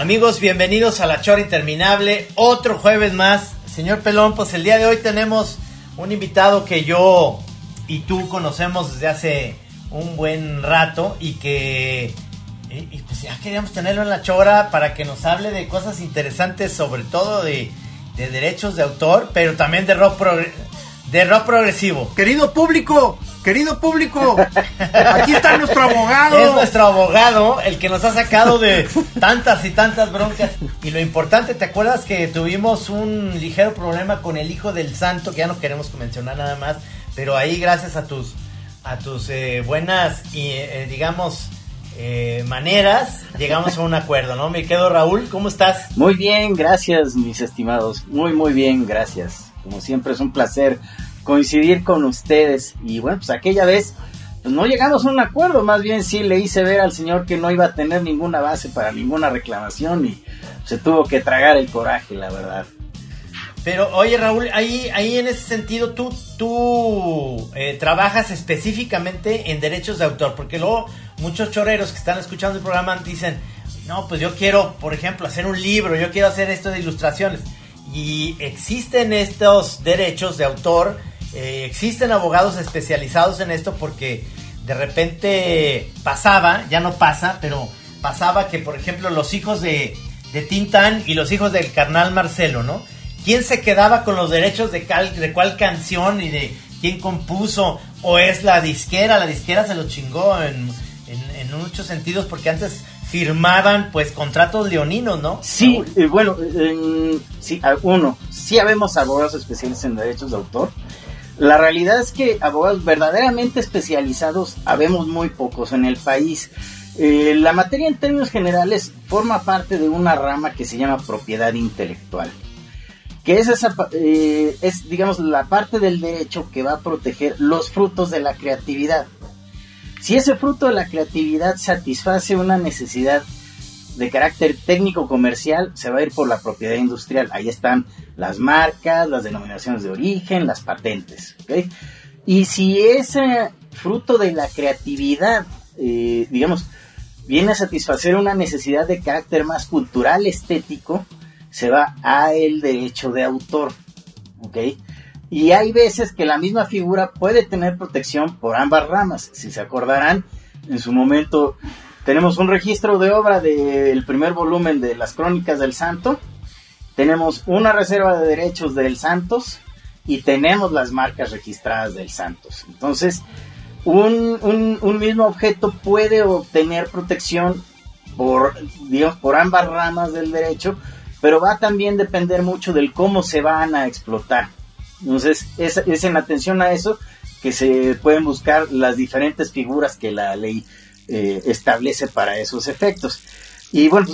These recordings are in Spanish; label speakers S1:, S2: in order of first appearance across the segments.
S1: Amigos, bienvenidos a La Chora Interminable. Otro jueves más. Señor Pelón, pues el día de hoy tenemos un invitado que yo y tú conocemos desde hace un buen rato y que y, pues ya queríamos tenerlo en La Chora para que nos hable de cosas interesantes, sobre todo de, de derechos de autor, pero también de rock de rock progresivo.
S2: Querido público, querido público, aquí está nuestro abogado.
S1: Es nuestro abogado, el que nos ha sacado de tantas y tantas broncas. Y lo importante, ¿te acuerdas que tuvimos un ligero problema con el hijo del santo, que ya no queremos mencionar nada más, pero ahí gracias a tus, a tus eh, buenas y eh, digamos eh, maneras, llegamos a un acuerdo, ¿no? Me quedo Raúl, ¿cómo estás?
S3: Muy bien, gracias mis estimados, muy muy bien, gracias. Como siempre es un placer coincidir con ustedes. Y bueno, pues aquella vez pues no llegamos a un acuerdo, más bien sí le hice ver al señor que no iba a tener ninguna base para ninguna reclamación y se tuvo que tragar el coraje, la verdad.
S1: Pero oye Raúl, ahí, ahí en ese sentido tú, tú eh, trabajas específicamente en derechos de autor, porque luego muchos choreros que están escuchando el programa dicen, no, pues yo quiero, por ejemplo, hacer un libro, yo quiero hacer esto de ilustraciones. Y existen estos derechos de autor, eh, existen abogados especializados en esto porque de repente pasaba, ya no pasa, pero pasaba que, por ejemplo, los hijos de, de Tintán y los hijos del carnal Marcelo, ¿no? ¿Quién se quedaba con los derechos de, de cuál canción y de quién compuso? ¿O es la disquera? La disquera se lo chingó en, en muchos sentidos porque antes firmaban pues contratos leoninos, ¿no?
S3: Sí, eh, bueno, sí, uno, sí habemos abogados especialistas en derechos de autor. La realidad es que abogados verdaderamente especializados habemos muy pocos en el país. Eh, la materia en términos generales forma parte de una rama que se llama propiedad intelectual, que es esa, eh, es digamos la parte del derecho que va a proteger los frutos de la creatividad. Si ese fruto de la creatividad satisface una necesidad de carácter técnico comercial, se va a ir por la propiedad industrial. Ahí están las marcas, las denominaciones de origen, las patentes. Y si ese fruto de la creatividad, eh, digamos, viene a satisfacer una necesidad de carácter más cultural, estético, se va a el derecho de autor. ¿ok? Y hay veces que la misma figura puede tener protección por ambas ramas. Si se acordarán, en su momento tenemos un registro de obra del primer volumen de las Crónicas del Santo. Tenemos una reserva de derechos del Santos y tenemos las marcas registradas del Santos. Entonces, un, mismo objeto puede obtener protección por, digamos, por ambas ramas del derecho, pero va a también depender mucho del cómo se van a explotar. Entonces, es, en atención a eso que se pueden buscar las diferentes figuras que la ley eh, establece para esos efectos. Y bueno,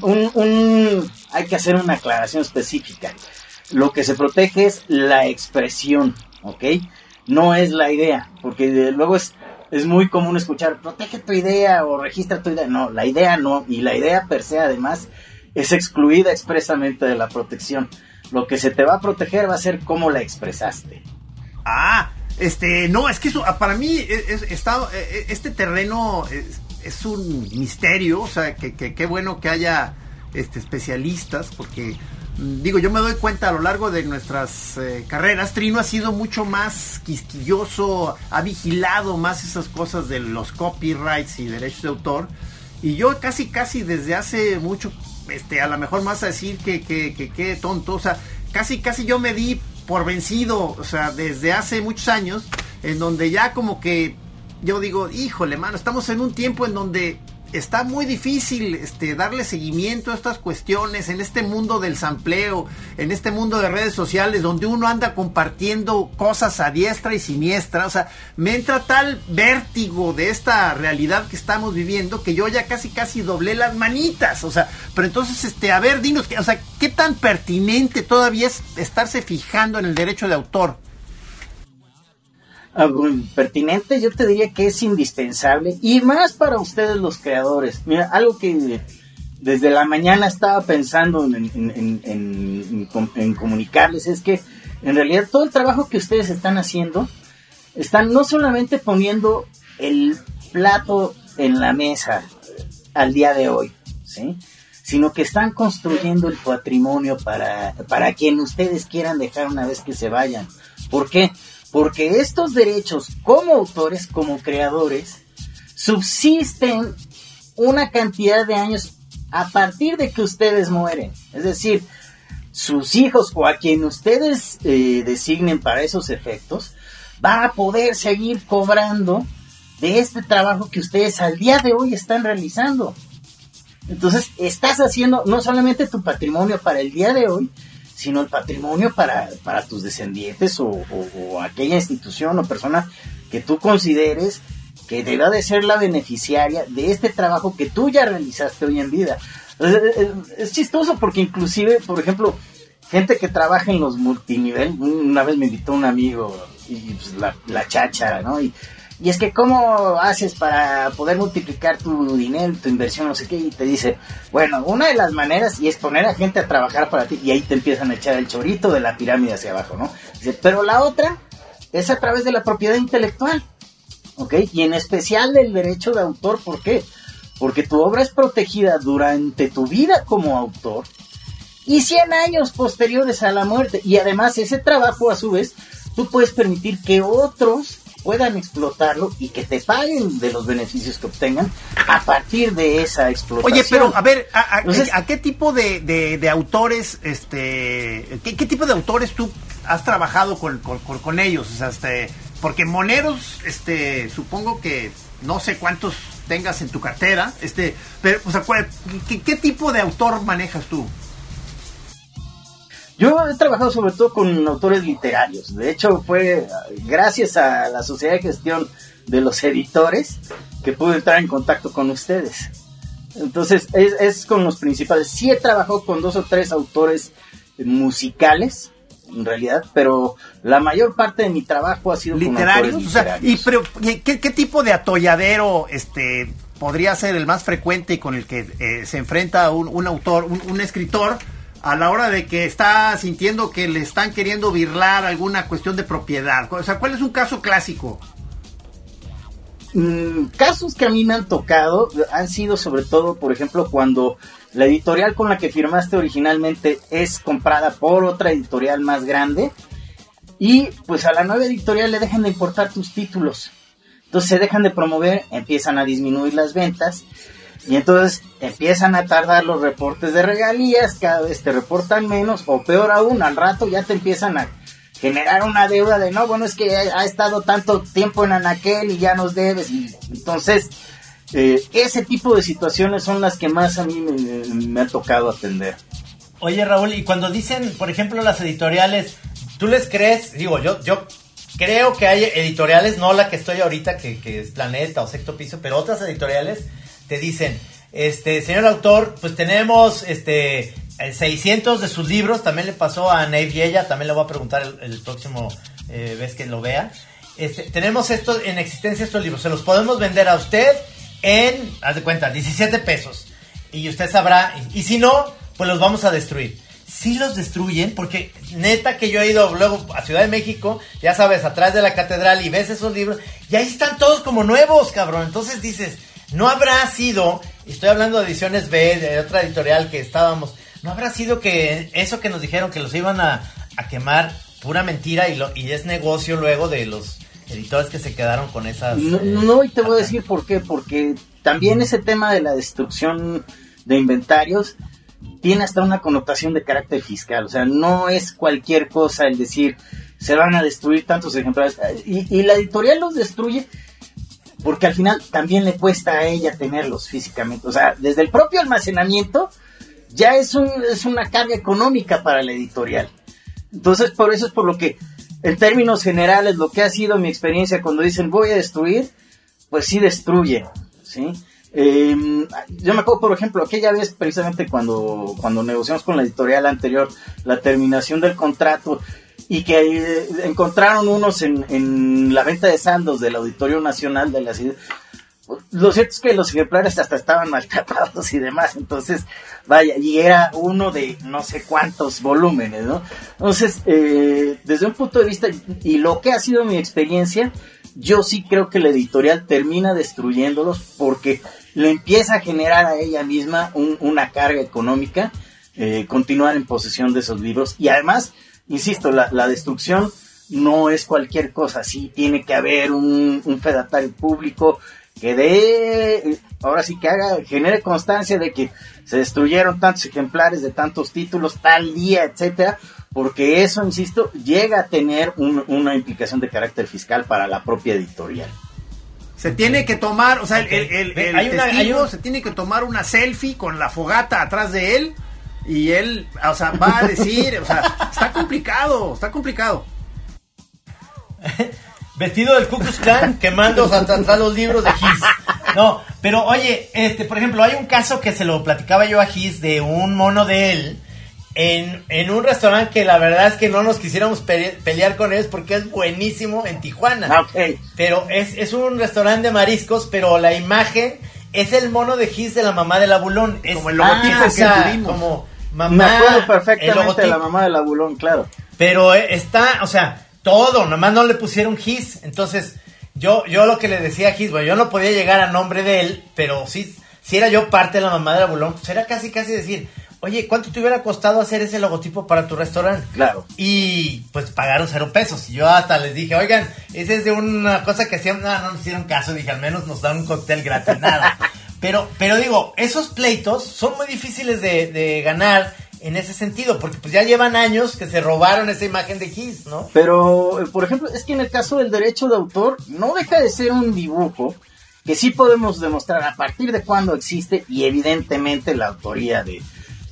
S3: pues, hay que hacer una aclaración específica. Lo que se protege es la expresión, ¿ok? No es la idea, porque luego es, es muy común escuchar, protege tu idea o registra tu idea. No, la idea no, y la idea per se además es excluida expresamente de la protección. Lo que se te va a proteger va a ser cómo la expresaste.
S2: Ah, este, no, es que eso, ah, para mí, es, eh, eh, este terreno es, un misterio, o sea, que qué bueno que haya este, especialistas, porque mm, digo, yo me doy cuenta a lo largo de nuestras eh, carreras, Trino ha sido mucho más quisquilloso, ha vigilado más esas cosas de los copyrights y derechos de autor, y yo casi, casi desde hace mucho este, a lo mejor más a decir que, que, que, tonto, o sea, casi, casi yo me di por vencido, o sea, desde hace muchos años, en donde ya como que yo digo, híjole, mano, estamos en un tiempo en donde está muy difícil este, darle seguimiento a estas cuestiones en este mundo del sampleo, en este mundo de redes sociales, donde uno anda compartiendo cosas a diestra y siniestra. O sea, me entra tal vértigo de esta realidad que estamos viviendo que yo ya casi casi doblé las manitas. O sea, pero entonces, este, a ver, dinos, o sea, ¿qué tan pertinente todavía es estarse fijando en el derecho de autor?
S3: Pertinente, yo te diría que es indispensable y más para ustedes los creadores. Mira, algo que desde la mañana estaba pensando en, comunicarles es que en realidad todo el trabajo que ustedes están haciendo están no solamente poniendo el plato en la mesa al día de hoy, ¿sí? sino que están construyendo el patrimonio para, para quien ustedes quieran dejar una vez que se vayan. ¿Por qué? Porque estos derechos como autores, como creadores, subsisten una cantidad de años a partir de que ustedes mueren. Es decir, sus hijos o a quien ustedes eh, designen para esos efectos, van a poder seguir cobrando de este trabajo que ustedes al día de hoy están realizando. Entonces, estás haciendo no solamente tu patrimonio para el día de hoy, sino el patrimonio para, para tus descendientes o, aquella institución o persona que tú consideres que deba de ser la beneficiaria de este trabajo que tú ya realizaste hoy en vida. Es, chistoso porque inclusive, por ejemplo, gente que trabaja en los multinivel, una vez me invitó un amigo y pues, la, la chacha, ¿no? Y es que, ¿cómo haces para poder multiplicar tu dinero, tu inversión, no sé qué? Y te dice, bueno, una de las maneras y es poner a gente a trabajar para ti y ahí te empiezan a echar el chorito de la pirámide hacia abajo, ¿no? Dice, pero la otra es a través de la propiedad intelectual, ¿ok? Y en especial del derecho de autor, ¿por qué? Porque tu obra es protegida durante tu vida como autor y 100 años posteriores a la muerte. Y además ese trabajo, a su vez, tú puedes permitir que otros puedan explotarlo y que te paguen de los beneficios que obtengan a partir de esa explotación.
S2: Oye, pero a ver, ¿a, qué tipo de, autores, este, qué, tipo de autores tú has trabajado con, ellos? O sea, este, porque moneros, este, supongo que no sé cuántos tengas en tu cartera, este, pero, o sea, ¿qué tipo de autor manejas tú?
S3: Yo he trabajado sobre todo con autores literarios. De hecho, fue gracias a la Sociedad de Gestión de los Editores que pude entrar en contacto con ustedes. Entonces, es, con los principales. Sí he trabajado con dos o tres autores musicales, en realidad, pero la mayor parte de mi trabajo ha sido
S2: literarios. Con y ¿qué, tipo de atolladero este podría ser el más frecuente con el que eh, se enfrenta un, autor, un escritor? A la hora de que está sintiendo que le están queriendo birlar alguna cuestión de propiedad? O sea, ¿cuál es un caso clásico?
S3: Mm, casos que a mí me han tocado han sido sobre todo, por ejemplo, cuando la editorial con la que firmaste originalmente es comprada por otra editorial más grande y pues a la nueva editorial le dejan de importar tus títulos. Entonces se dejan de promover, empiezan a disminuir las ventas y entonces empiezan a tardar los reportes de regalías, cada vez te reportan menos, o peor aún, al rato ya te empiezan a generar una deuda de no, bueno, es que ha estado tanto tiempo en Anaquel y ya nos debes. Entonces, eh, ese tipo de situaciones son las que más a mí me, me ha tocado atender.
S1: Oye, Raúl, y cuando dicen, por ejemplo, las editoriales, ¿tú les crees? Digo, yo, yo creo que hay editoriales, no la que estoy ahorita, que, que es Planeta o Sexto Piso, pero otras editoriales te dicen, este, señor autor, pues tenemos este 600 de sus libros, también le pasó a Nave Yella, también le voy a preguntar el, próximo eh, vez que lo vea. Este, tenemos esto en existencia estos libros, se los podemos vender a usted en, haz de cuenta, 17 pesos. Y usted sabrá, y, si no, pues los vamos a destruir. Si los destruyen, porque neta que yo he ido luego a Ciudad de México, ya sabes, atrás de la catedral y ves esos libros, y ahí están todos como nuevos, cabrón. Entonces dices, no habrá sido, estoy hablando de ediciones B, de otra editorial que estábamos, no habrá sido que eso que nos dijeron que los iban a, quemar, pura mentira y, lo, y es negocio luego de los editores que se quedaron con esas...
S3: No, y te voy a decir por qué, porque también ese tema de la destrucción de inventarios tiene hasta una connotación de carácter fiscal, o sea, no es cualquier cosa el decir se van a destruir tantos ejemplares y, y la editorial los destruye porque al final también le cuesta a ella tenerlos físicamente. O sea, desde el propio almacenamiento ya es, un, es una carga económica para la editorial. Entonces, por eso es por lo que, en términos generales, lo que ha sido mi experiencia cuando dicen voy a destruir, pues sí destruye, ¿sí? Em, yo me acuerdo, por ejemplo, aquella vez precisamente cuando, cuando negociamos con la editorial anterior la terminación del contrato y que eh, encontraron unos en, la venta de sandos del Auditorio Nacional de la ciudad. lo cierto es que los ejemplares hasta estaban maltratados y demás, entonces, vaya, y era uno de no sé cuántos volúmenes, ¿no? Entonces, eh, desde un punto de vista, y lo que ha sido mi experiencia, yo sí creo que la editorial termina destruyéndolos porque le empieza a generar a ella misma una carga económica, eh, continuar en posesión de esos libros, y además, insisto, la, la destrucción no es cualquier cosa, sí tiene que haber un, un fedatario público, que dé, ahora sí que haga, genere constancia de que se destruyeron tantos ejemplares de tantos títulos tal día, etcétera, porque eso, insisto, llega a tener una implicación de carácter fiscal para la propia editorial.
S2: Se tiene que tomar, o sea, el, testigo se tiene que tomar una selfie con la fogata atrás de él y él, o sea, va a decir, o sea, está complicado, está complicado.
S1: vestido del Ku Klux Klan quemando atrás los libros de Gis. No, pero oye, este, por ejemplo, hay un caso que se lo platicaba yo a Gis de un mono de él en, en un restaurante que la verdad es que no nos quisiéramos pelear con él porque es buenísimo en Tijuana.
S3: Ah,
S1: pero es, es un restaurante de mariscos, pero la imagen es el mono de Gis de la mamá del abulón. Es,
S2: como el logotipo ah, que tuvimos.
S1: Como mamá.
S3: Me acuerdo perfectamente de la mamá del abulón, claro.
S1: Pero eh, está, o sea, todo, nomás no le pusieron Gis. Entonces, yo, yo lo que le decía a Gis, bueno, yo no podía llegar a nombre de él, pero sí, si era yo parte de la mamá del abulón, pues era casi, casi decir, oye, ¿cuánto te hubiera costado hacer ese logotipo para tu restaurante?
S3: Claro.
S1: Y pues pagaron cero pesos. Y yo hasta les dije, oigan, ese es de una cosa que hacían, no, no nos hicieron caso, dije, al menos nos dan un cóctel gratis, nada. Pero, pero digo, esos pleitos son muy difíciles de, ganar en ese sentido, porque pues ya llevan años que se robaron esa imagen de Kiss, ¿no?
S3: Pero, eh, por ejemplo, es que en el caso del derecho de autor, no deja de ser un dibujo que sí podemos demostrar a partir de cuándo existe y evidentemente la autoría de,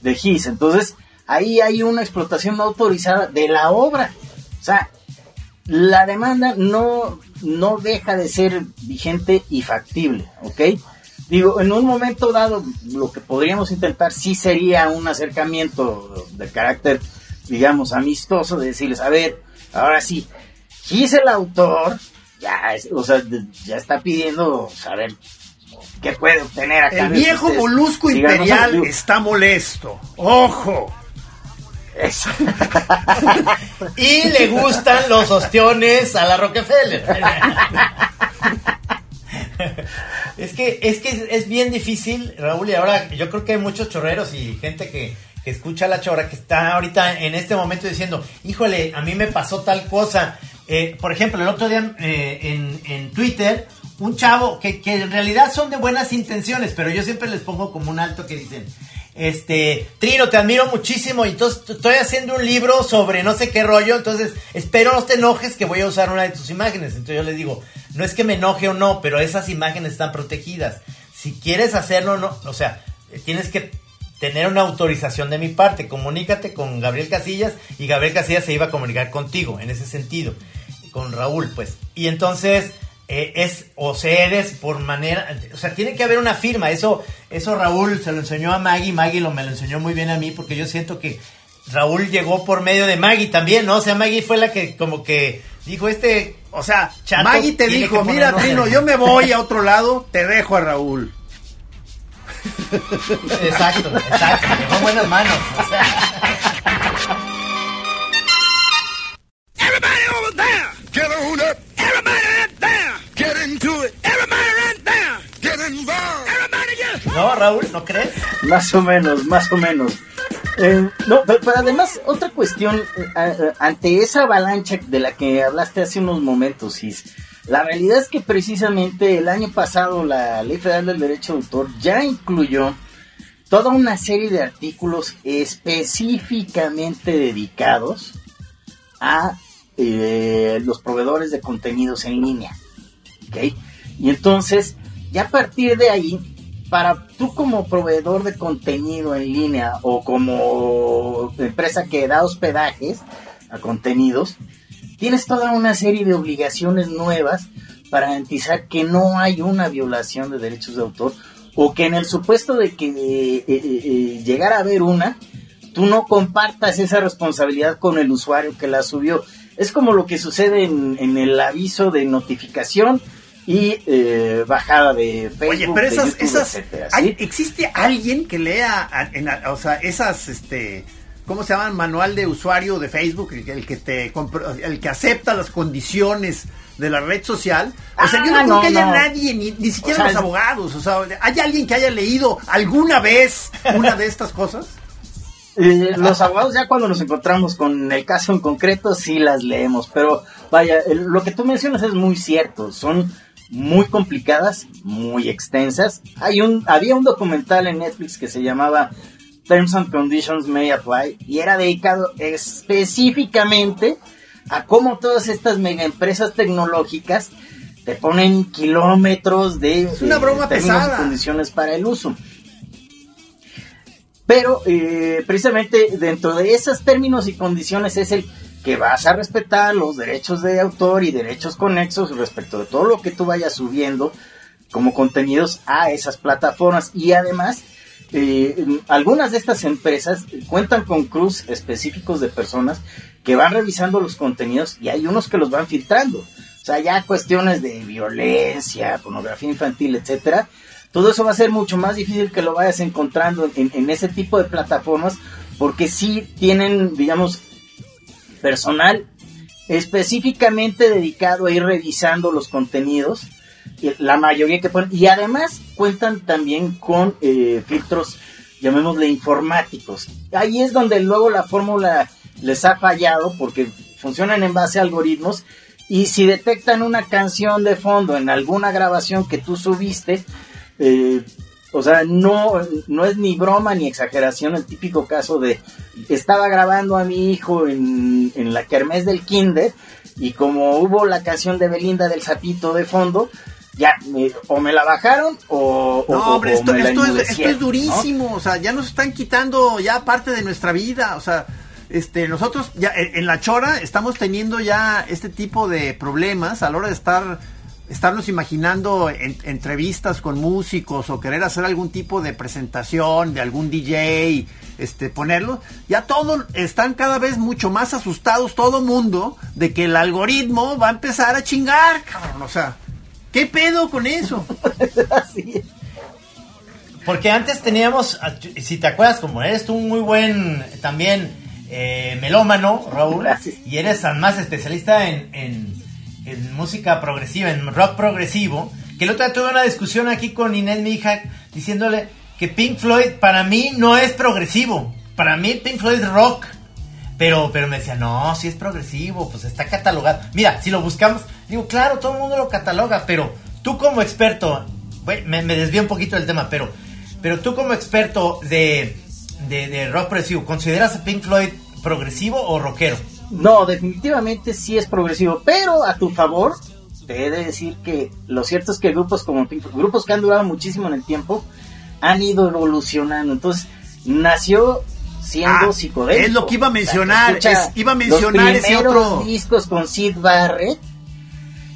S3: de. Entonces, ahí hay una explotación no autorizada de la obra. O sea, la demanda no, no deja de ser vigente y factible, ¿ok? Digo, en un momento dado, lo que podríamos intentar sí sería un acercamiento de carácter, digamos, amistoso, de decirles, a ver, ahora sí, Gis el autor, ya, o sea, ya está pidiendo saber ¿Qué puede obtener acá?
S2: El viejo molusco imperial está molesto. ¡Ojo!
S3: Eso.
S1: y le gustan los ostiones a la Rockefeller. es que es que es bien difícil, Raúl, y ahora yo creo que hay muchos chorreros y gente que, que escucha la chora que está ahorita en este momento diciendo, híjole, a mí me pasó tal cosa. Eh, por ejemplo, el otro día eh, en, en Twitter un chavo que, que en realidad son de buenas intenciones, pero yo siempre les pongo como un alto que dicen, este, Trino, te admiro muchísimo y entonces estoy haciendo un libro sobre no sé qué rollo, entonces espero no te enojes que voy a usar una de tus imágenes. Entonces yo les digo, no es que me enoje o no, pero esas imágenes están protegidas. Si quieres hacerlo, no, o sea, tienes que tener una autorización de mi parte. Comunícate con Gabriel Casillas y Gabriel Casillas se iba a comunicar contigo en ese sentido, con Raúl, pues. Y entonces eh, es o cedes por manera, o sea, tiene que haber una firma. Eso, eso Raúl se lo enseñó a Maggie, Maggie lo me lo enseñó muy bien a mí porque yo siento que Raúl llegó por medio de Maggie también, ¿no? O sea, Maggie fue la que como que dijo este,
S2: o sea, Maggie te dijo, mira, Trino, yo me voy a otro lado, te dejo a Raúl.
S1: Exacto, exacto, dejó buenas manos. O sea. Everybody over there, get on up. ¿No, Raúl? ¿No crees?
S3: Más o menos, más o menos. Eh, no, pero, además, otra cuestión, eh, eh, ante esa avalancha de la que hablaste hace unos momentos, Is, la realidad es que precisamente el año pasado la Ley Federal del Derecho de Autor ya incluyó toda una serie de artículos específicamente dedicados a los proveedores de contenidos en línea. Y entonces, ya a partir de ahí, para tú como proveedor de contenido en línea o como empresa que da hospedajes a contenidos, tienes toda una serie de obligaciones nuevas para garantizar que no hay una violación de derechos de autor o que en el supuesto de que eh, eh, eh, llegara a haber una, tú no compartas esa responsabilidad con el usuario que la subió. Es como lo que sucede en, en el aviso de notificación y eh, bajada de Facebook,
S2: Oye, pero esas,
S3: YouTube,
S2: esas,
S3: etcétera,
S2: hay-
S3: ¿sí?
S2: ¿existe alguien que lea, en la- o sea, esas, este, ¿cómo se llaman? Manual de usuario de Facebook, el, que- el que te, el que acepta las condiciones de la red social. O sea, yo no
S3: Ah,
S2: creo
S3: no,
S2: que haya
S3: no.
S2: nadie, ni, ni siquiera
S3: O sea,
S2: los abogados, o sea, ¿hay alguien que haya leído alguna vez una de estas cosas?
S3: Eh, los abogados ya cuando nos encontramos con el caso en concreto sí las leemos, pero vaya, el- lo que tú mencionas es muy cierto, son muy complicadas, muy extensas. Hay un, había un documental en Netflix que se llamaba Terms and Conditions May Apply y era dedicado específicamente a cómo todas estas mega empresas tecnológicas te ponen kilómetros de
S2: Es una broma
S3: términos y
S2: pesada.
S3: condiciones para el uso. Pero eh, precisamente dentro de esos términos y condiciones es el que vas a respetar los derechos de autor y derechos conexos respecto de todo lo que tú vayas subiendo como contenidos a esas plataformas. Y además, eh, algunas de estas empresas cuentan con cruz específicos de personas que van revisando los contenidos y hay unos que los van filtrando. O sea, ya cuestiones de violencia, pornografía infantil, etcétera. Todo eso va a ser mucho más difícil que lo vayas encontrando en, en ese tipo de plataformas porque sí tienen, digamos, personal específicamente dedicado a ir revisando los contenidos, la mayoría que ponen, y además cuentan también con eh, filtros, llamémosle informáticos. Ahí es donde luego la fórmula les ha fallado porque funcionan en base a algoritmos y si detectan una canción de fondo en alguna grabación que tú subiste, eh, o sea, no, no es ni broma ni exageración el típico caso de estaba grabando a mi hijo en, en la kermés del kinder y como hubo la canción de Belinda del sapito de fondo, ya me- o me la bajaron o,
S2: No,
S3: o-
S2: hombre, esto, esto es, esto es durísimo, o sea, ya nos están quitando ya parte de nuestra vida, o sea, este, nosotros ya en, en la chora estamos teniendo ya este tipo de problemas a la hora de estar, estarnos imaginando en- entrevistas con músicos o querer hacer algún tipo de presentación de algún DJ, este, ponerlo, ya todos están cada vez mucho más asustados todo mundo de que el algoritmo va a empezar a chingar, cabrón, o sea, ¿qué pedo con eso?
S1: Porque antes teníamos, si te acuerdas, como eres tú un muy buen también eh, melómano, Raúl,
S3: Gracias.
S1: y eres más especialista en, en- en música progresiva, en rock progresivo, que el otro día tuve una discusión aquí con Inés, mi hija, diciéndole que Pink Floyd para mí no es progresivo, para mí Pink Floyd es rock. Pero, pero me decía, no, si es progresivo, pues está catalogado. Mira, si lo buscamos, digo, claro, todo el mundo lo cataloga, pero tú como experto, me, me desvío un poquito del tema, pero, pero tú como experto de, de, de rock progresivo, ¿consideras a Pink Floyd progresivo o rockero?
S3: No, definitivamente sí es progresivo, pero a tu favor, te he de decir que lo cierto es que grupos como Pink grupos que han durado muchísimo en el tiempo, han ido evolucionando. Entonces, nació siendo
S2: Ah,
S3: psicodélico.
S2: es lo que iba a
S3: O sea,
S2: mencionar, es- iba a mencionar
S3: los
S2: ese otro-
S3: discos con Sid Barrett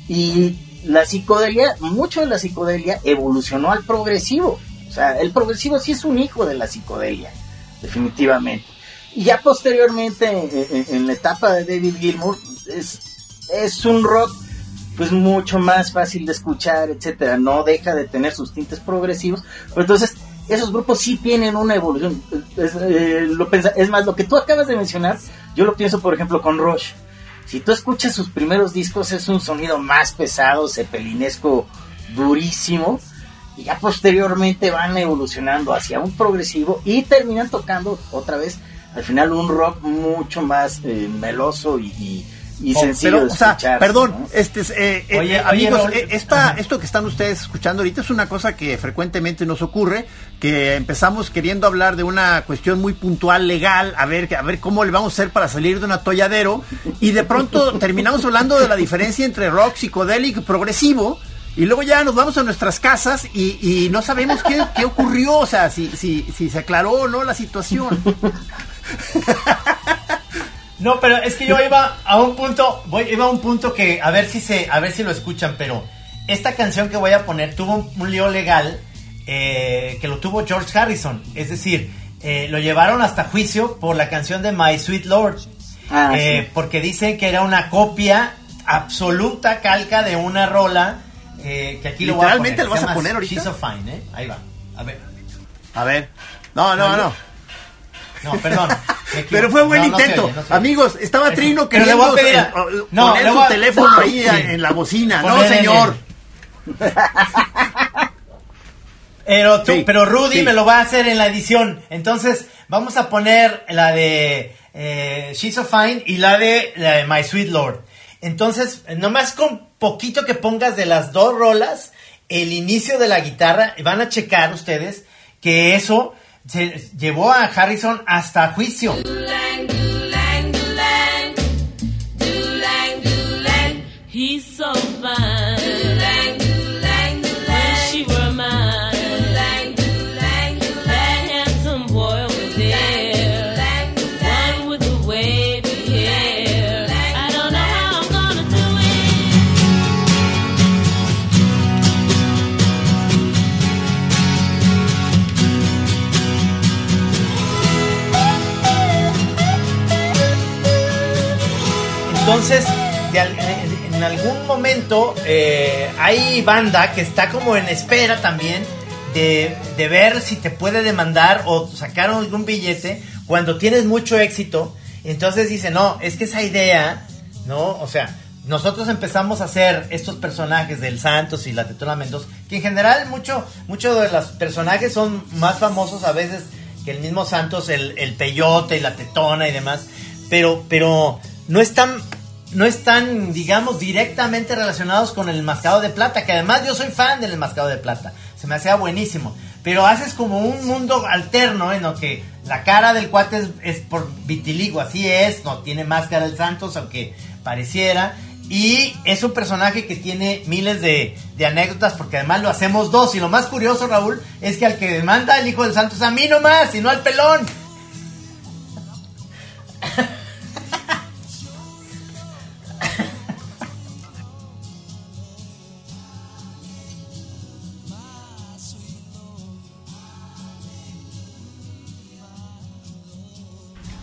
S3: y la psicodelia, mucho de la psicodelia evolucionó al progresivo. O sea, el progresivo sí es un hijo de la psicodelia, definitivamente. Y ya posteriormente, en, en- en la etapa de David Gilmour, es, es un rock pues mucho más fácil de escuchar, etcétera. No deja de tener sus tintes progresivos, pero entonces esos grupos sí tienen una evolución. Es, eh, es más, lo que tú acabas de mencionar, yo lo pienso, por ejemplo, con Rush. Si tú escuchas sus primeros discos, es un sonido más pesado, cepelinesco, durísimo. Y ya posteriormente van evolucionando hacia un progresivo y terminan tocando otra vez, al final, un rock mucho más eh, meloso y, y- y
S1: Oh,
S3: sencillo
S2: Pero,
S3: de
S2: o sea,
S3: escuchar.
S2: perdón,
S3: ¿no?
S2: este, es, eh, eh,
S1: Oye,
S2: eh,
S1: oye,
S2: amigos, eh, esta,
S1: Ajá.
S2: esto que están ustedes escuchando ahorita es una cosa que frecuentemente nos ocurre, que empezamos queriendo hablar de una cuestión muy puntual, legal, a ver, a ver cómo le vamos a hacer para salir de un atolladero, y de pronto terminamos hablando de la diferencia entre rock, psicodélico y progresivo, y luego ya nos vamos a nuestras casas y, y no sabemos qué, qué ocurrió, o sea, si, si, si se aclaró o no la situación.
S1: No, pero es que yo iba a un punto, voy, iba a un punto que a ver si se, a ver si lo escuchan, pero esta canción que voy a poner tuvo un, un lío legal eh, que lo tuvo George Harrison, es decir, eh, lo llevaron hasta juicio por la canción de My Sweet Lord,
S3: Ah,
S1: eh,
S3: sí.
S1: porque dicen que era una copia absoluta calca de una rola que, que aquí lo voy a poner.
S2: Literalmente lo vas a poner ahorita.
S1: She's so fine, ¿eh? Ahí va. A ver.
S2: A ver. No, no, no.
S1: No, perdón. me equivoqué.
S2: Pero fue buen
S1: No, no se
S2: intento.
S1: oye, no.
S2: Amigos, estaba. Trino
S1: Pero le voy a pedir a-
S2: eh,
S1: No,
S2: poner su
S1: a-
S2: teléfono ahí
S1: Sí.
S2: en la bocina. No,
S1: Poner
S2: señor.
S1: Pero, tú,
S2: Sí,
S1: pero Rudy
S2: sí.
S1: me lo va a hacer en la edición. Entonces, vamos a poner la de eh, She's so Fine y la de, la de My Sweet Lord. Entonces, nomás con poquito que pongas de las dos rolas, el inicio de la guitarra, van a checar ustedes que eso llevó a Harrison hasta juicio. Entonces, al- en algún momento eh, hay banda que está como en espera también de, de ver si te puede demandar o sacar algún billete cuando tienes mucho éxito. Entonces dice, no, es que esa idea, ¿no? O sea, nosotros empezamos a hacer estos personajes del Santos y la Tetona Mendoza, que en general mucho, mucho de los personajes son más famosos a veces que el mismo Santos, el, el Peyote y la Tetona y demás, pero, pero no están, no están, digamos, directamente relacionados con el Mascado de Plata, que además yo soy fan del Mascado de Plata, se me hacía buenísimo, pero haces como un mundo alterno en lo que la cara del cuate es, por vitiligo, así es, no tiene máscara el Santos, aunque pareciera, y es un personaje que tiene miles de, de anécdotas porque además lo hacemos dos. Y lo más curioso, Raúl, es que al que demanda el hijo del santo es a mí nomás y no al pelón.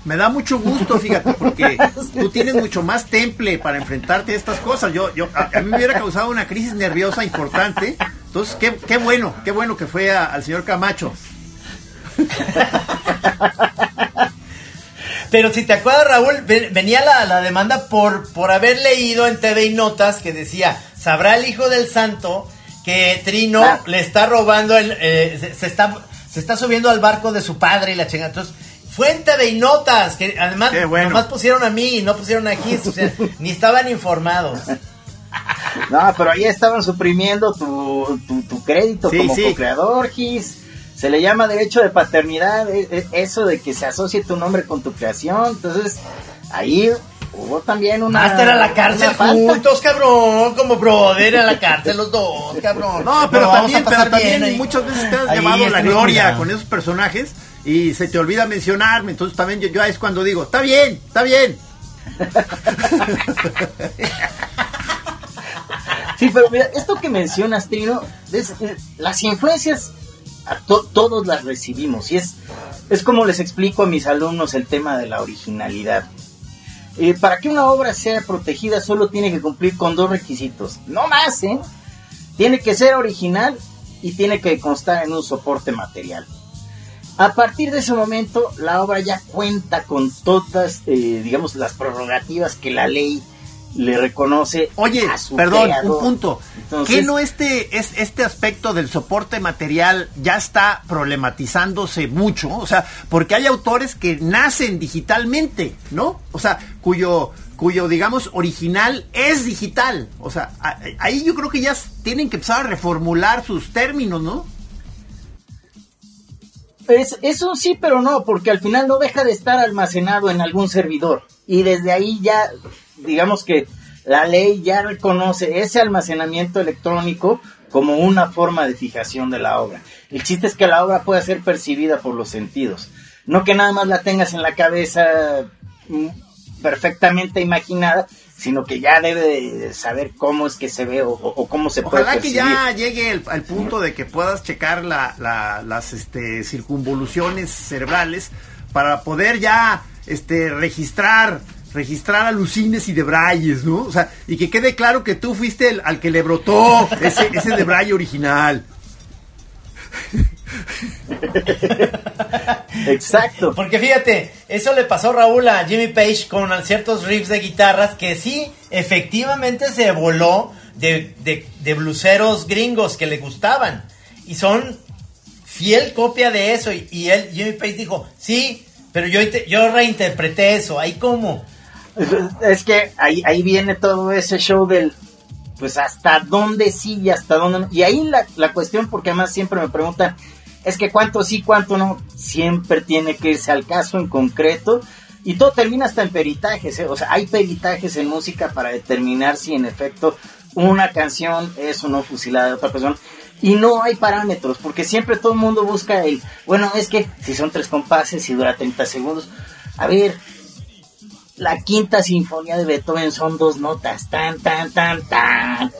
S2: Me da mucho gusto, fíjate, porque tú tienes mucho más temple para enfrentarte a estas cosas. Yo, yo, a, a mí me hubiera causado una crisis nerviosa importante. Entonces, qué, qué bueno, qué bueno que fue a- al señor Camacho.
S1: Pero si te acuerdas, Raúl, ven- venía la, la demanda por, por haber leído en TV y Notas que decía, sabrá el hijo del santo que Trino
S3: Ah.
S1: le está robando, el, eh, se, se está, se está subiendo al barco de su padre y la chingada. Entonces, fue en TV y Notas, que además
S2: Qué bueno.
S1: nomás pusieron a mí y no pusieron a Gis, o sea, ni estaban informados.
S3: No, pero ahí estaban suprimiendo tu, tu, tu crédito
S2: Sí,
S3: como
S2: sí.
S3: co-creador, Gis. Se le llama derecho de paternidad, e- e- eso de que se asocie tu nombre con tu creación. Entonces, ahí hubo también una.
S1: Máster a la cárcel juntos, cabrón, como brother a la cárcel los dos, cabrón.
S2: No, pero también, pero también muchas veces te has
S1: Ahí
S2: llevado la gloria con esos personajes y se te olvida mencionarme. Entonces también yo, es cuando digo, está bien, está bien.
S3: Sí, pero mira, esto que mencionas, Trino, eh, las influencias todos las recibimos y es, es como les explico a mis alumnos el tema de la originalidad. Eh, para que una obra sea protegida solo tiene que cumplir con dos requisitos, no más, ¿eh? Tiene que ser original y tiene que constar en un soporte material. A partir de ese momento, la obra ya cuenta con todas, eh, digamos, las prerrogativas que la ley le reconoce
S2: Oye,
S3: a su
S2: perdón,
S3: creador.
S2: un punto.
S3: Entonces-
S2: ¿Qué no este, es, este aspecto del soporte material ya está problematizándose mucho? O sea, porque hay autores que nacen digitalmente, ¿no? O sea, cuyo, cuyo digamos, original es digital. O sea, ahí yo creo que ya tienen que empezar a reformular sus términos, ¿no?
S3: Es, eso sí, pero no, porque al final no deja de estar almacenado en algún servidor. Y desde ahí ya, digamos que la ley ya reconoce ese almacenamiento electrónico como una forma de fijación de la obra. El chiste es que la obra pueda ser percibida por los sentidos. No que nada más la tengas en la cabeza mm, perfectamente imaginada, sino que ya debe de saber cómo es que se ve o, cómo se puede
S2: Ojalá que ya llegue el- al punto de que puedas checar la- la- las este, circunvoluciones cerebrales para poder ya este, registrar registrar alucines y debrayes, ¿no? O sea, y que quede claro que tú fuiste el, al que le brotó ese, ese debraye original.
S3: Exacto.
S1: Porque fíjate, eso le pasó Raúl a Jimmy Page con ciertos riffs de guitarras que sí, efectivamente se voló de, de, de bluseros gringos que le gustaban. Y son fiel copia de eso. Y, y él, Jimmy Page dijo, sí, pero yo, yo reinterpreté eso. Ahí como.
S3: Es que ahí, ahí viene todo ese show del, pues hasta dónde sí y hasta dónde no. Y ahí la, la cuestión, porque además siempre me preguntan, es que cuánto sí, cuánto no, siempre tiene que irse al caso en concreto. Y todo termina hasta en peritajes, ¿eh? o sea, hay peritajes en música para determinar si en efecto una canción es o no fusilada de otra persona. Y no hay parámetros, porque siempre todo el mundo busca el, bueno, es que si son tres compases y dura 30 segundos, a ver, la quinta sinfonía de Beethoven son dos notas, tan, tan, tan, tan.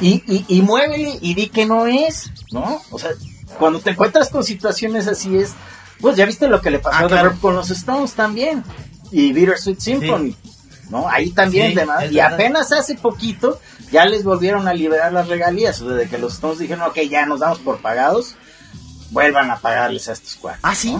S3: Y, y, y muévele y di que no es, ¿no? O sea, cuando te encuentras con situaciones así es, pues ya viste lo que le pasó
S2: Ah,
S3: a
S2: claro.
S3: Con los Stones también. Y Bittersweet Symphony, ¿no? Ahí también,
S1: Sí,
S3: demás. Y
S1: verdad.
S3: apenas hace poquito ya les volvieron a liberar las regalías. O sea, de que los Stones dijeron, ok, ya nos damos por pagados, vuelvan a pagarles a estos cuatro.
S2: Ah, sí.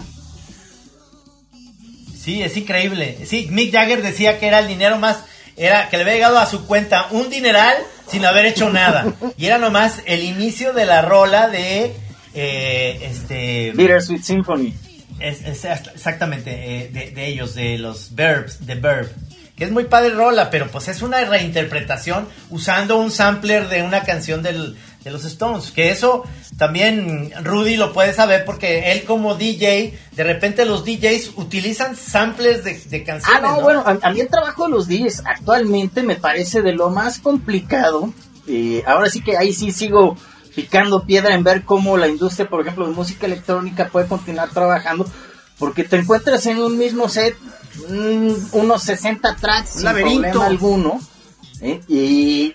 S1: Sí, es increíble. Sí, Mick Jagger decía que era el dinero más. Era que le había llegado a su cuenta un dineral sin haber hecho nada. Y era nomás el inicio de la rola de. Eh, este.
S3: Bittersweet Symphony.
S1: Es, es exactamente, eh, de, de ellos, de los Verbs, de Verb. Que es muy padre rola, pero pues es una reinterpretación usando un sampler de una canción del, de los Stones. Que eso también Rudy lo puede saber porque él como DJ, de repente los DJs utilizan samples de, de
S3: Ah,
S1: canciones.
S3: no,
S1: ¿no?
S3: bueno, a, a mí el trabajo de los DJs actualmente me parece de lo más complicado. Eh, ahora sí que ahí sí sigo picando piedra en ver cómo la industria, por ejemplo, de música electrónica puede continuar trabajando, porque te encuentras en un mismo set mm, unos 60 tracks
S2: Un
S3: sin problema alguno. ¿eh? Y,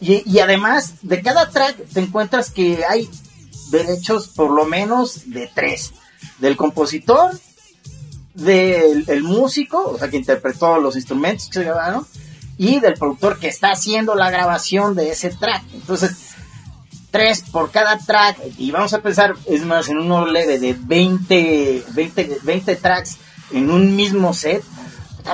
S3: y, y además, de cada track te encuentras que hay derechos por lo menos de tres. Del compositor, del el músico, o sea, que interpretó los instrumentos que se grabaron, y del productor que está haciendo la grabación de ese track. Entonces, tres por cada track, y vamos a pensar, es más, en uno leve de 20, 20, 20 tracks en un mismo set,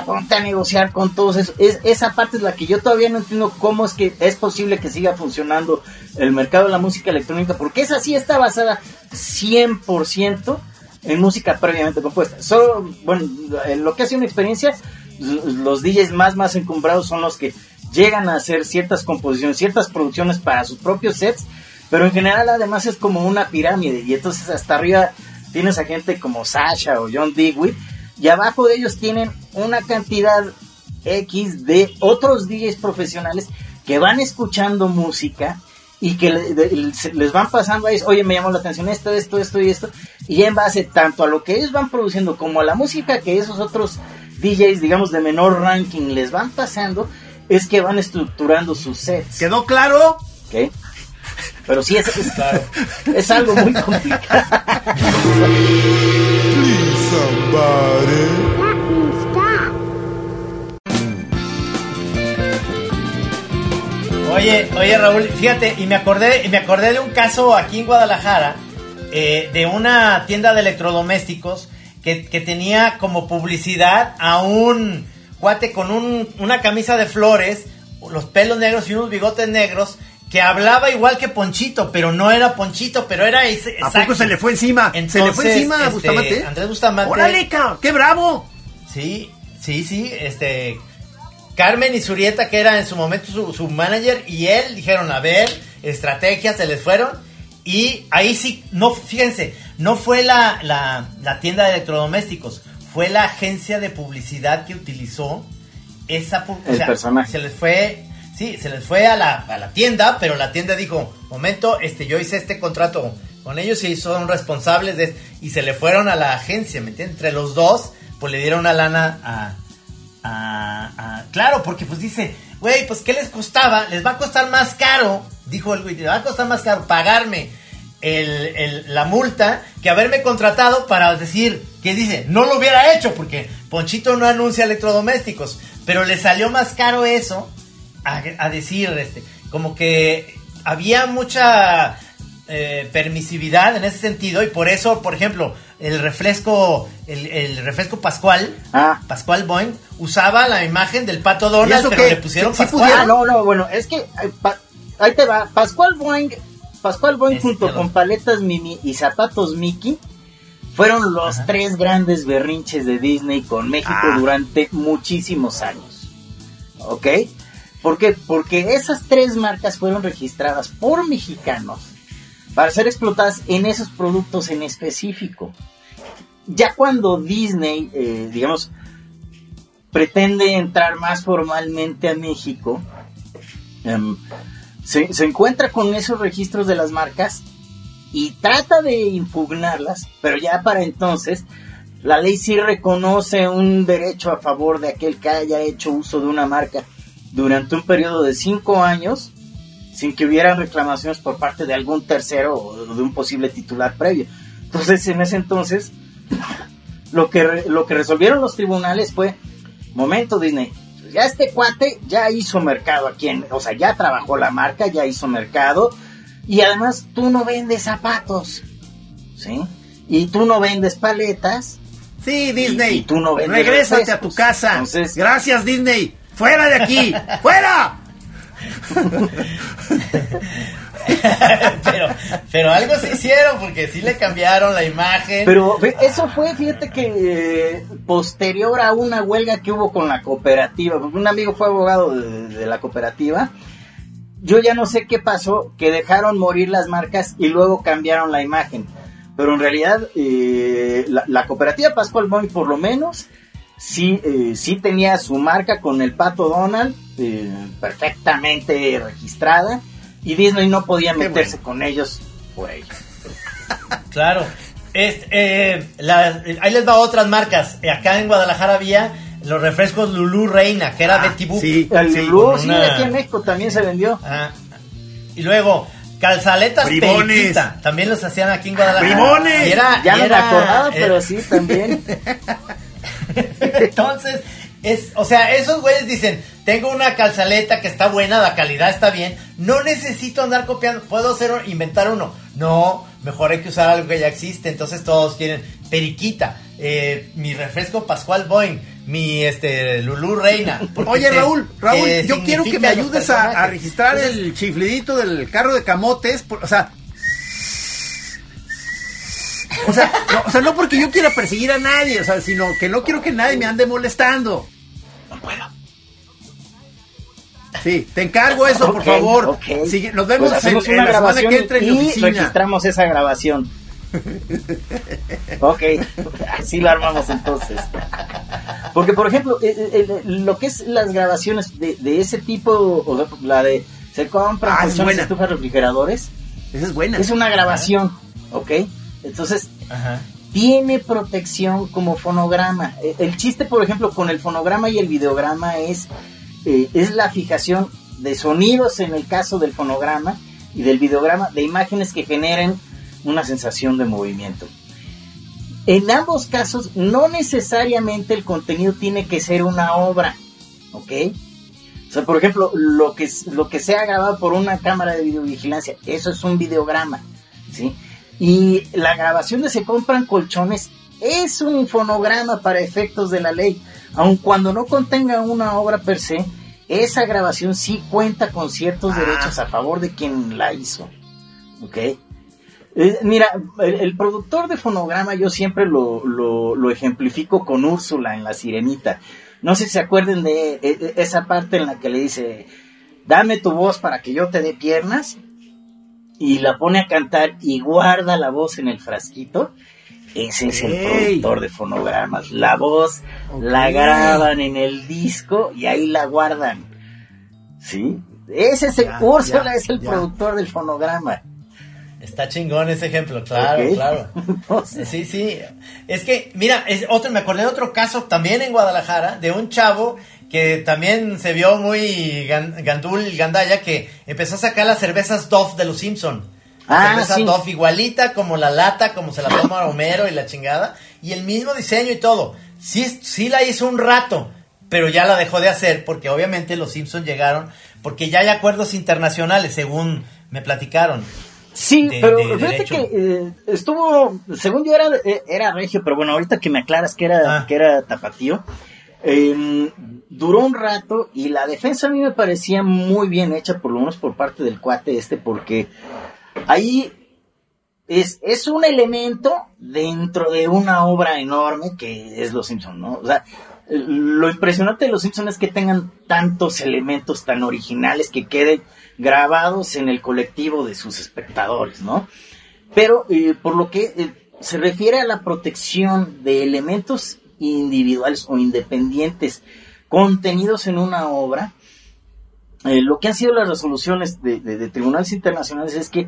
S3: ponte a negociar con todos esos. Es, esa parte es la que yo todavía no entiendo cómo es que es posible que siga funcionando el mercado de la música electrónica, porque esa sí está basada 100% en música previamente compuesta. Solo, bueno, en lo que hace una experiencia, los DJs más, más encumbrados son los que llegan a hacer ciertas composiciones, ciertas producciones para sus propios sets, pero en general además es como una pirámide y entonces hasta arriba tienes a gente como Sasha o John Digweed y abajo de ellos tienen una cantidad X de otros DJs profesionales que van escuchando música y que les van pasando a ellos, oye, me llamó la atención esto, esto, esto y esto, y en base tanto a lo que ellos van produciendo como a la música que esos otros DJs, digamos, de menor ranking les van pasando, es que van estructurando sus sets.
S2: ¿Quedó claro?
S3: ¿ok? Pero sí, es, es, es algo muy complicado.
S1: Oye, oye Raúl, fíjate, y me acordé, y me acordé de un caso aquí en Guadalajara, eh, de una tienda de electrodomésticos que, que tenía como publicidad a un cuate con un- una camisa de flores, los pelos negros y unos bigotes negros, que hablaba igual que Ponchito, pero no era Ponchito, pero era ese.
S2: ¿A poco se le fue encima? ¿Se le fue encima a
S1: este,
S2: Bustamante?
S1: Andrés Bustamante.
S2: ¡Órale! ¡Qué bravo!
S1: Sí, sí, sí, este Carmen y Surieta, que era en su momento su, su manager, y él dijeron, a ver, estrategias, se les fueron. Y ahí sí, no, fíjense, no fue la, la, la tienda de electrodomésticos, fue la agencia de publicidad que utilizó esa
S3: El personaje.
S1: Se les fue, sí, se les fue a la, a la tienda, pero la tienda dijo, momento, este, yo hice este contrato con ellos y son responsables de y se le fueron a la agencia, ¿me entiendes? Entre los dos, pues le dieron una lana a, claro, porque pues dice, güey, pues ¿qué les costaba? Les va a costar más caro, dijo el güey, les va a costar más caro pagarme el- la multa que haberme contratado para decir, que dice, no lo hubiera hecho porque Ponchito no anuncia electrodomésticos, pero le salió más caro eso a, a decir, este, como que había mucha eh, permisividad en ese sentido y por eso, por ejemplo, el refresco, el, el refresco Pascual,
S3: Ah.
S1: Pascual Boing, usaba la imagen del pato
S2: ¿Y
S1: Donald, pero
S2: qué?
S1: le pusieron
S2: ¿Sí- sí
S1: Pascual.
S3: Ah, no, no, bueno, es que eh, pa- ahí te va. Pascual Boing, Pascual Boing junto con paletas Mimi y zapatos Mickey fueron los
S1: Ajá.
S3: tres grandes berrinches de Disney con México
S2: Ah.
S3: durante muchísimos años. ¿Ok? ¿Por qué? Porque esas tres marcas fueron registradas por mexicanos para ser explotadas en esos productos en específico. Ya cuando Disney, eh, digamos, pretende entrar más formalmente a México, em, se, se encuentra con esos registros de las marcas y trata de impugnarlas, pero ya para entonces la ley sí reconoce un derecho a favor de aquel que haya hecho uso de una marca durante un periodo de cinco años sin que hubiera reclamaciones por parte de algún tercero o de un posible titular previo. Entonces, en ese entonces, lo que, lo que resolvieron los tribunales fue, momento Disney, ya este cuate ya hizo mercado aquí, en, o sea, ya trabajó la marca, ya hizo mercado, y además tú no vendes zapatos, ¿sí? Y tú no vendes paletas,
S2: Sí, Disney.
S3: Y- y tú no vendes
S2: Regrésate a tu casa.
S3: Entonces-
S2: Gracias, Disney. Fuera de aquí. Fuera.
S1: pero, pero algo se hicieron porque sí le cambiaron la imagen.
S3: Pero eso fue, fíjate que eh, posterior a una huelga que hubo con la cooperativa, porque un amigo fue abogado de, de la cooperativa, yo ya no sé qué pasó, que dejaron morir las marcas y luego cambiaron la imagen. Pero en realidad eh, la, la cooperativa Pascual Boy por lo menos sí, eh, sí tenía su marca con el pato Donald eh, perfectamente registrada y Disney no podía meterse
S2: bueno.
S3: con ellos por ello.
S1: Claro. Este, eh, la- ahí les va otras marcas. Eh, Acá en Guadalajara había los refrescos Lulú Reina, que era
S2: Ah,
S1: Betty Boop.
S2: sí.
S3: El
S2: Sí,
S3: Lulú, sí,
S1: una-
S3: aquí en México también se vendió.
S1: Ajá. Y luego, calzaletas. Periquita. También los hacían aquí en Guadalajara. Y era-
S3: ya
S1: y
S3: me
S1: era,
S3: acordaba,
S1: eh,
S3: pero sí también.
S1: Entonces, es, o sea, esos güeyes dicen, tengo una calzaleta que está buena, la calidad está bien, no necesito andar copiando, puedo hacer inventar uno. No, mejor hay que usar algo que ya existe. Entonces todos quieren periquita, eh, mi refresco Pascual Boing, mi este Lulú Reina.
S2: Oye, Raúl, Raúl, yo quiero que me ayudes a, registrar
S1: Entonces,
S2: el chiflidito del carro de camotes. por- o sea. O sea, no, o sea, no porque yo quiera perseguir a nadie, o sea, sino que no quiero que nadie me ande molestando.
S3: No puedo.
S2: Sí, te encargo eso, por favor.
S3: ok.
S2: Sigue- nos vemos
S3: Pues
S2: en,
S3: hacemos
S2: en
S3: una
S2: la semana
S3: grabación
S2: que entre en
S3: y
S2: oficina.
S3: registramos esa grabación. ok, así lo armamos entonces. Porque, por ejemplo, eh, eh, eh, lo que es las grabaciones de, de ese tipo, o sea, la de se compran
S2: Ah, es
S3: estufas, refrigeradores,
S2: Esa es buena.
S3: es una grabación, ¿ok? Entonces,
S1: Ajá.
S3: tiene protección como fonograma. Eh, El chiste, por ejemplo, con el fonograma y el videograma es, eh, es la fijación de sonidos en el caso del fonograma y del videograma de imágenes que generen una sensación de movimiento. En ambos casos, no necesariamente el contenido tiene que ser una obra, ¿ok? O sea, por ejemplo, lo que, lo que sea grabado por una cámara de videovigilancia, eso es un videograma, ¿sí? Y la grabación de Se compran colchones es un fonograma para efectos de la ley, aun cuando no contenga una obra per se, esa grabación sí cuenta con ciertos
S2: Ah.
S3: derechos a favor de quien la hizo, ¿ok? Eh, mira, el, el productor de fonograma yo siempre lo, lo, lo ejemplifico con Úrsula en La Sirenita. No sé si se acuerden de, eh, de esa parte en la que le dice, dame tu voz para que yo te dé piernas. Y la pone a cantar y guarda la voz en el frasquito. Ese es el
S2: Ey.
S3: productor de fonogramas. La voz la graban en el disco y ahí la guardan. ¿Sí? Ese es el,
S2: Ya,
S3: Úrsula
S2: ya,
S3: es el
S2: ya.
S3: productor del fonograma.
S1: Está chingón ese ejemplo, claro, claro.
S3: Entonces,
S1: Sí, sí. Es que, mira, es otro, me acordé de otro caso también en Guadalajara, de un chavo que también se vio muy gan- gandul, gandalla, que empezó a sacar las cervezas Dove de los Simpson.
S3: Ah,
S1: cerveza
S3: sí.
S1: Dove igualita como la lata, como se la toma Homero y la chingada, y el mismo diseño y todo. Sí, sí la hizo un rato, pero ya la dejó de hacer porque obviamente los Simpsons llegaron, porque ya hay acuerdos internacionales, según me platicaron.
S3: Sí,
S1: de-
S3: pero
S1: de
S3: fíjate que eh, estuvo, según yo era, eh, era regio, pero bueno, ahorita que me aclaras que era,
S1: Ah.
S3: que era tapatío, eh, duró un rato y la defensa a mí me parecía muy bien hecha, por lo menos por parte del cuate este, porque ahí es, es un elemento dentro de una obra enorme que es Los Simpsons, ¿no? O sea, lo impresionante de Los Simpsons es que tengan tantos elementos tan originales que queden grabados en el colectivo de sus espectadores, ¿no? Pero eh, por lo que eh, se refiere a la protección de elementos individuales o independientes contenidos en una obra, eh, lo que han sido las resoluciones de, tribunales internacionales es que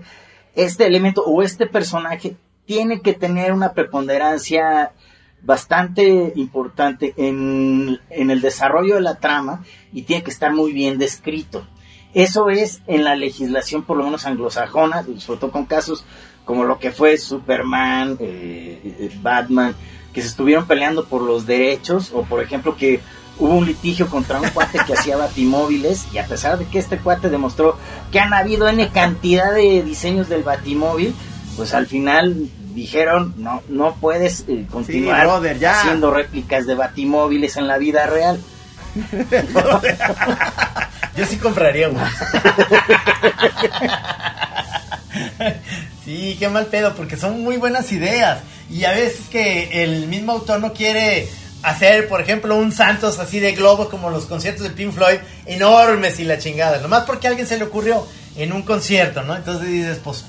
S3: este elemento o este personaje tiene que tener una preponderancia bastante importante en, en el desarrollo de la trama y tiene que estar muy bien descrito. Eso es en la legislación por lo menos anglosajona, sobre todo con casos como lo que fue Superman, eh, eh, Batman, que se estuvieron peleando por los derechos, o por ejemplo que hubo un litigio contra un cuate que hacía batimóviles, y a pesar de que este cuate demostró que han habido N cantidad de diseños del batimóvil, pues al final dijeron, no, no puedes eh, continuar
S2: brother, ya.
S3: haciendo réplicas de batimóviles en la vida real.
S1: Yo sí compraría uno. sí, qué mal pedo, porque son muy buenas ideas. Y a veces que el mismo autor no quiere hacer, por ejemplo, un Santos así de globo como los conciertos de Pink Floyd, enormes y la chingada. Nomás porque a alguien se le ocurrió en un concierto, ¿no? Entonces dices, pues,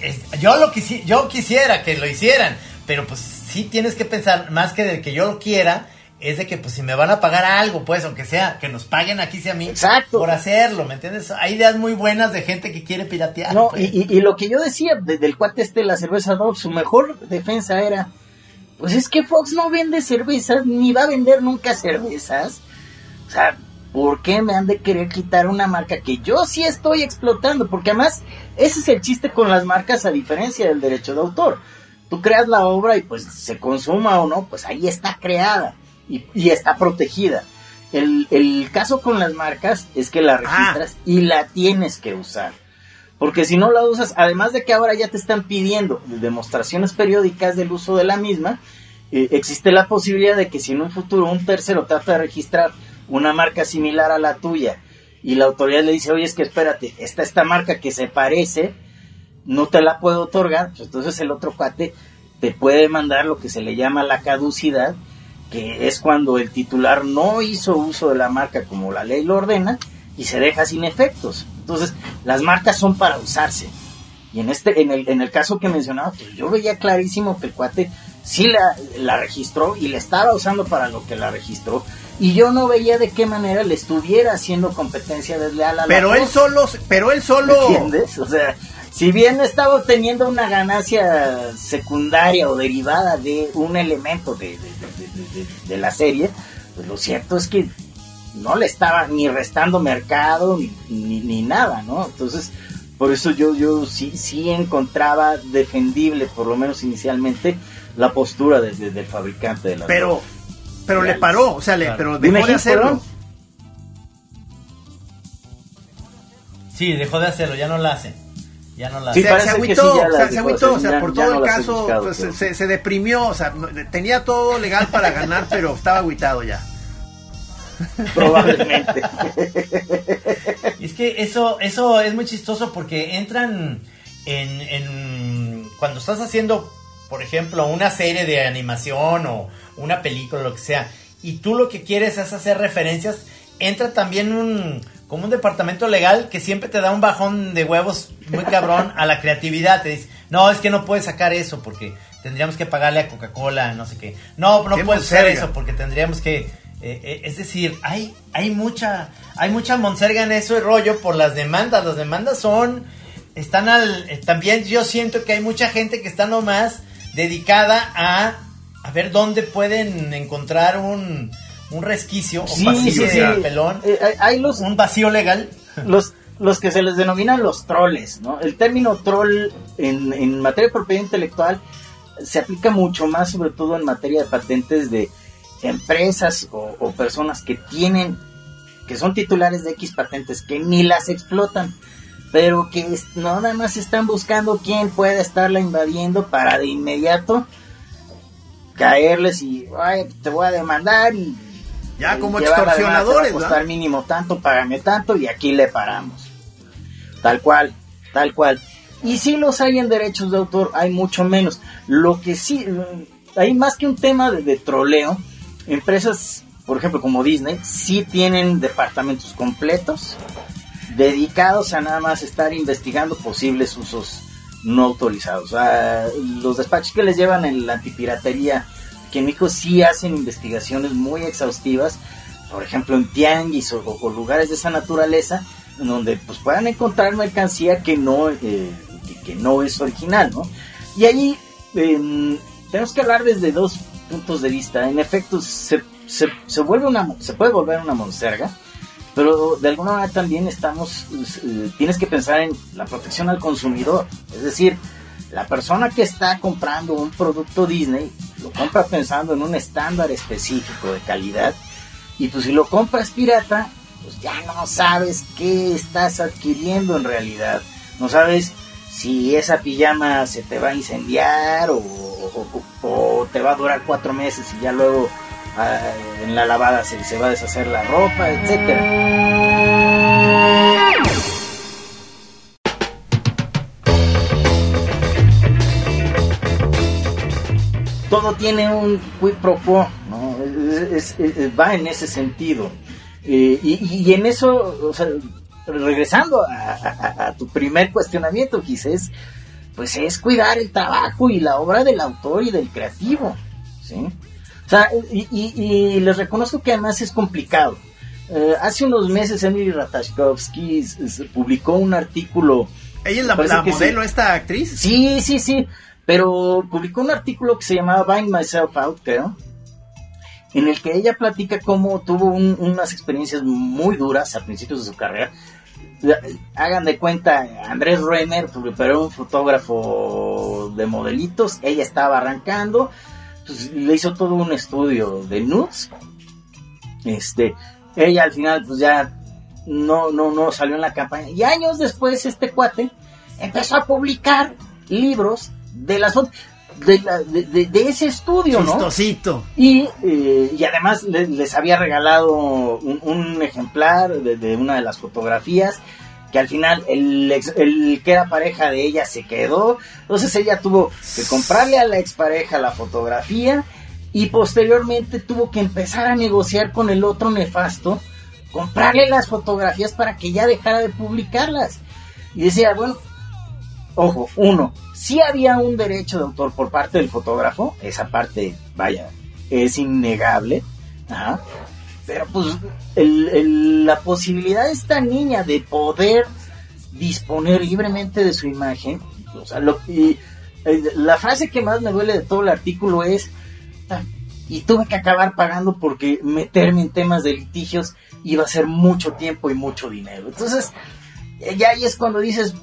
S1: es- yo, lo quisi- yo quisiera que lo hicieran, pero pues sí tienes que pensar, más que de que yo lo quiera, es de que pues si me van a pagar algo, pues aunque sea, que nos paguen aquí sea a mí
S3: Exacto.
S1: por hacerlo, ¿me entiendes? Hay ideas muy buenas de gente que quiere piratear.
S3: No,
S1: pues.
S3: y, y- y lo que yo decía de- del cuate este de la cerveza Dove, su mejor defensa era, pues es que Fox no vende cervezas, ni va a vender nunca cervezas. O sea, ¿por qué me han de querer quitar una marca que yo sí estoy explotando? Porque además, ese es el chiste con las marcas a diferencia del derecho de autor. Tú creas la obra y pues se consuma o no, pues ahí está creada y, y está protegida. El, el caso con las marcas es que la registras y la tienes que usar. Porque si no la usas, además de que ahora ya te están pidiendo demostraciones periódicas del uso de la misma, eh, existe la posibilidad de que si en un futuro un tercero trata de registrar una marca similar a la tuya y la autoridad le dice, oye, es que espérate, está esta marca que se parece, no te la puedo otorgar, pues entonces el otro cuate te puede mandar lo que se le llama la caducidad, que es cuando el titular no hizo uso de la marca como la ley lo ordena y se deja sin efectos. Entonces, las marcas son para usarse. Y en este, en el, en el caso que mencionaba, pues yo veía clarísimo que el cuate sí la, la registró y la estaba usando para lo que la registró. Y yo no veía de qué manera le estuviera haciendo competencia desleal a la
S2: Pero él solo, pero él
S3: ¿Me
S2: solo.
S3: entiendes? O sea, si bien estaba obteniendo una ganancia secundaria o derivada de un elemento de, de- de- de- la serie, pues lo cierto es que no le estaba ni restando mercado ni, ni, ni nada, ¿no? Entonces, por eso yo, yo sí, sí encontraba defendible, por lo menos inicialmente, la postura de- de- del fabricante de la
S2: Pero, pero le paró, o sea, le,
S1: Claro.
S2: pero dejó de hacerlo.
S3: perdón.
S1: Sí, dejó de hacerlo, ya no la hace. Ya no la
S3: Sí,
S2: se, se
S3: que
S2: agüitó,
S3: sí, ya
S2: o sea,
S3: las
S2: se agüitó, o sea,
S3: ya-
S2: por todo
S3: no
S2: el caso,
S3: buscado,
S2: pues, se, se deprimió, o sea, tenía todo legal para ganar, pero estaba agüitado ya.
S3: Probablemente.
S1: Y es que eso, eso es muy chistoso porque entran en, en- Cuando estás haciendo, por ejemplo, una serie de animación o una película, lo que sea, y tú lo que quieres es hacer referencias, entra también un... Como un departamento legal que siempre te da un bajón de huevos muy cabrón a la creatividad. Te dice, no, es que no puedes sacar eso porque tendríamos que pagarle a Coca-Cola, no sé qué. No, no puedes hacer eso porque tendríamos que eh, eh, es decir hay hay mucha hay mucha monserga en eso y rollo por las demandas las demandas son están al eh, también yo siento que hay mucha gente que está nomás dedicada a a ver dónde pueden encontrar un un resquicio
S3: Sí,
S1: o pasillo
S3: sí, sí.
S1: de pelón
S3: Eh, hay- hay los,
S1: un vacío legal
S3: los, los que se les denominan los troles, ¿no? El término troll en, en materia de propiedad intelectual se aplica mucho más, sobre todo en materia de patentes de empresas o, o personas que tienen, que son titulares de X patentes, que ni las explotan, pero que nada más están buscando quién puede estarla invadiendo para de inmediato caerles y "Ay, te voy a demandar y
S2: Ya como
S3: va
S2: extorsionadores,
S3: a costar mínimo tanto, págame tanto y aquí le paramos. Tal cual, tal cual. Y si los hay en derechos de autor, hay mucho menos. Lo que sí, hay más que un tema de, de troleo, empresas, por ejemplo, como Disney, sí tienen departamentos completos dedicados a nada más estar investigando posibles usos no autorizados. Los despachos que les llevan en la antipiratería, que en México sí hacen investigaciones muy exhaustivas, por ejemplo en tianguis o, o lugares de esa naturaleza, donde pues puedan encontrar mercancía que no, eh, que, que no es original, ¿no? Y ahí em, tenemos que hablar desde dos puntos de vista. En efecto, se, se, se vuelve una, se puede volver una monserga, pero de alguna manera también estamos, eh, tienes que pensar en la protección al consumidor. Es decir, la persona que está comprando un producto Disney lo compra pensando en un estándar específico de calidad y pues si lo compras pirata, pues ya no sabes qué estás adquiriendo en realidad. No sabes si esa pijama se te va a incendiar o, o- o te va a durar cuatro meses y ya luego ah, en la lavada se, se va a deshacer la ropa, etcétera. Tiene un quid pro quo, ¿no? Es- es- es- va en ese sentido. Eh, y, y en eso, o sea, regresando a, a- a tu primer cuestionamiento, quizás, pues es cuidar el trabajo y la obra del autor y del creativo, ¿sí? O sea, y, y- y les reconozco que además es complicado. Eh, hace unos meses Emily Ratajkowski publicó un artículo
S2: Ella es la,
S3: sí.
S2: modelo, esta actriz.
S3: Sí, sí, sí. Pero publicó un artículo que se llamaba Bind Myself Out, creo. En el que ella platica cómo tuvo un- unas experiencias muy duras a principios de su carrera. Hagan de cuenta, Andrés Renner, pero un fotógrafo de modelitos. Ella estaba arrancando. pues, le hizo todo un estudio de nudes. Este, ella al final, pues ya no, no, no salió en la campaña. Y años después, este cuate empezó a publicar libros de las fotos, de, la- de, de- de ese estudio, ¿no?
S2: Chistosito.
S3: Y, eh, y además le- les había regalado un, un ejemplar de, de una de las fotografías que al final el, ex- el que era pareja de ella se quedó. Entonces ella tuvo que comprarle a la expareja la fotografía y posteriormente tuvo que empezar a negociar con el otro nefasto, comprarle las fotografías para que ya dejara de publicarlas. Y decía, bueno, ojo, uno, sí había un derecho de autor por parte del fotógrafo, esa parte, vaya, es innegable, ajá, pero pues la posibilidad de esta niña de poder disponer libremente de su imagen, o sea, lo, y, eh, la frase que más me duele de todo el artículo es, "Ah, y tuve que acabar pagando porque meterme en temas de litigios iba a ser mucho tiempo y mucho dinero. Entonces, eh, ya ahí es cuando dices,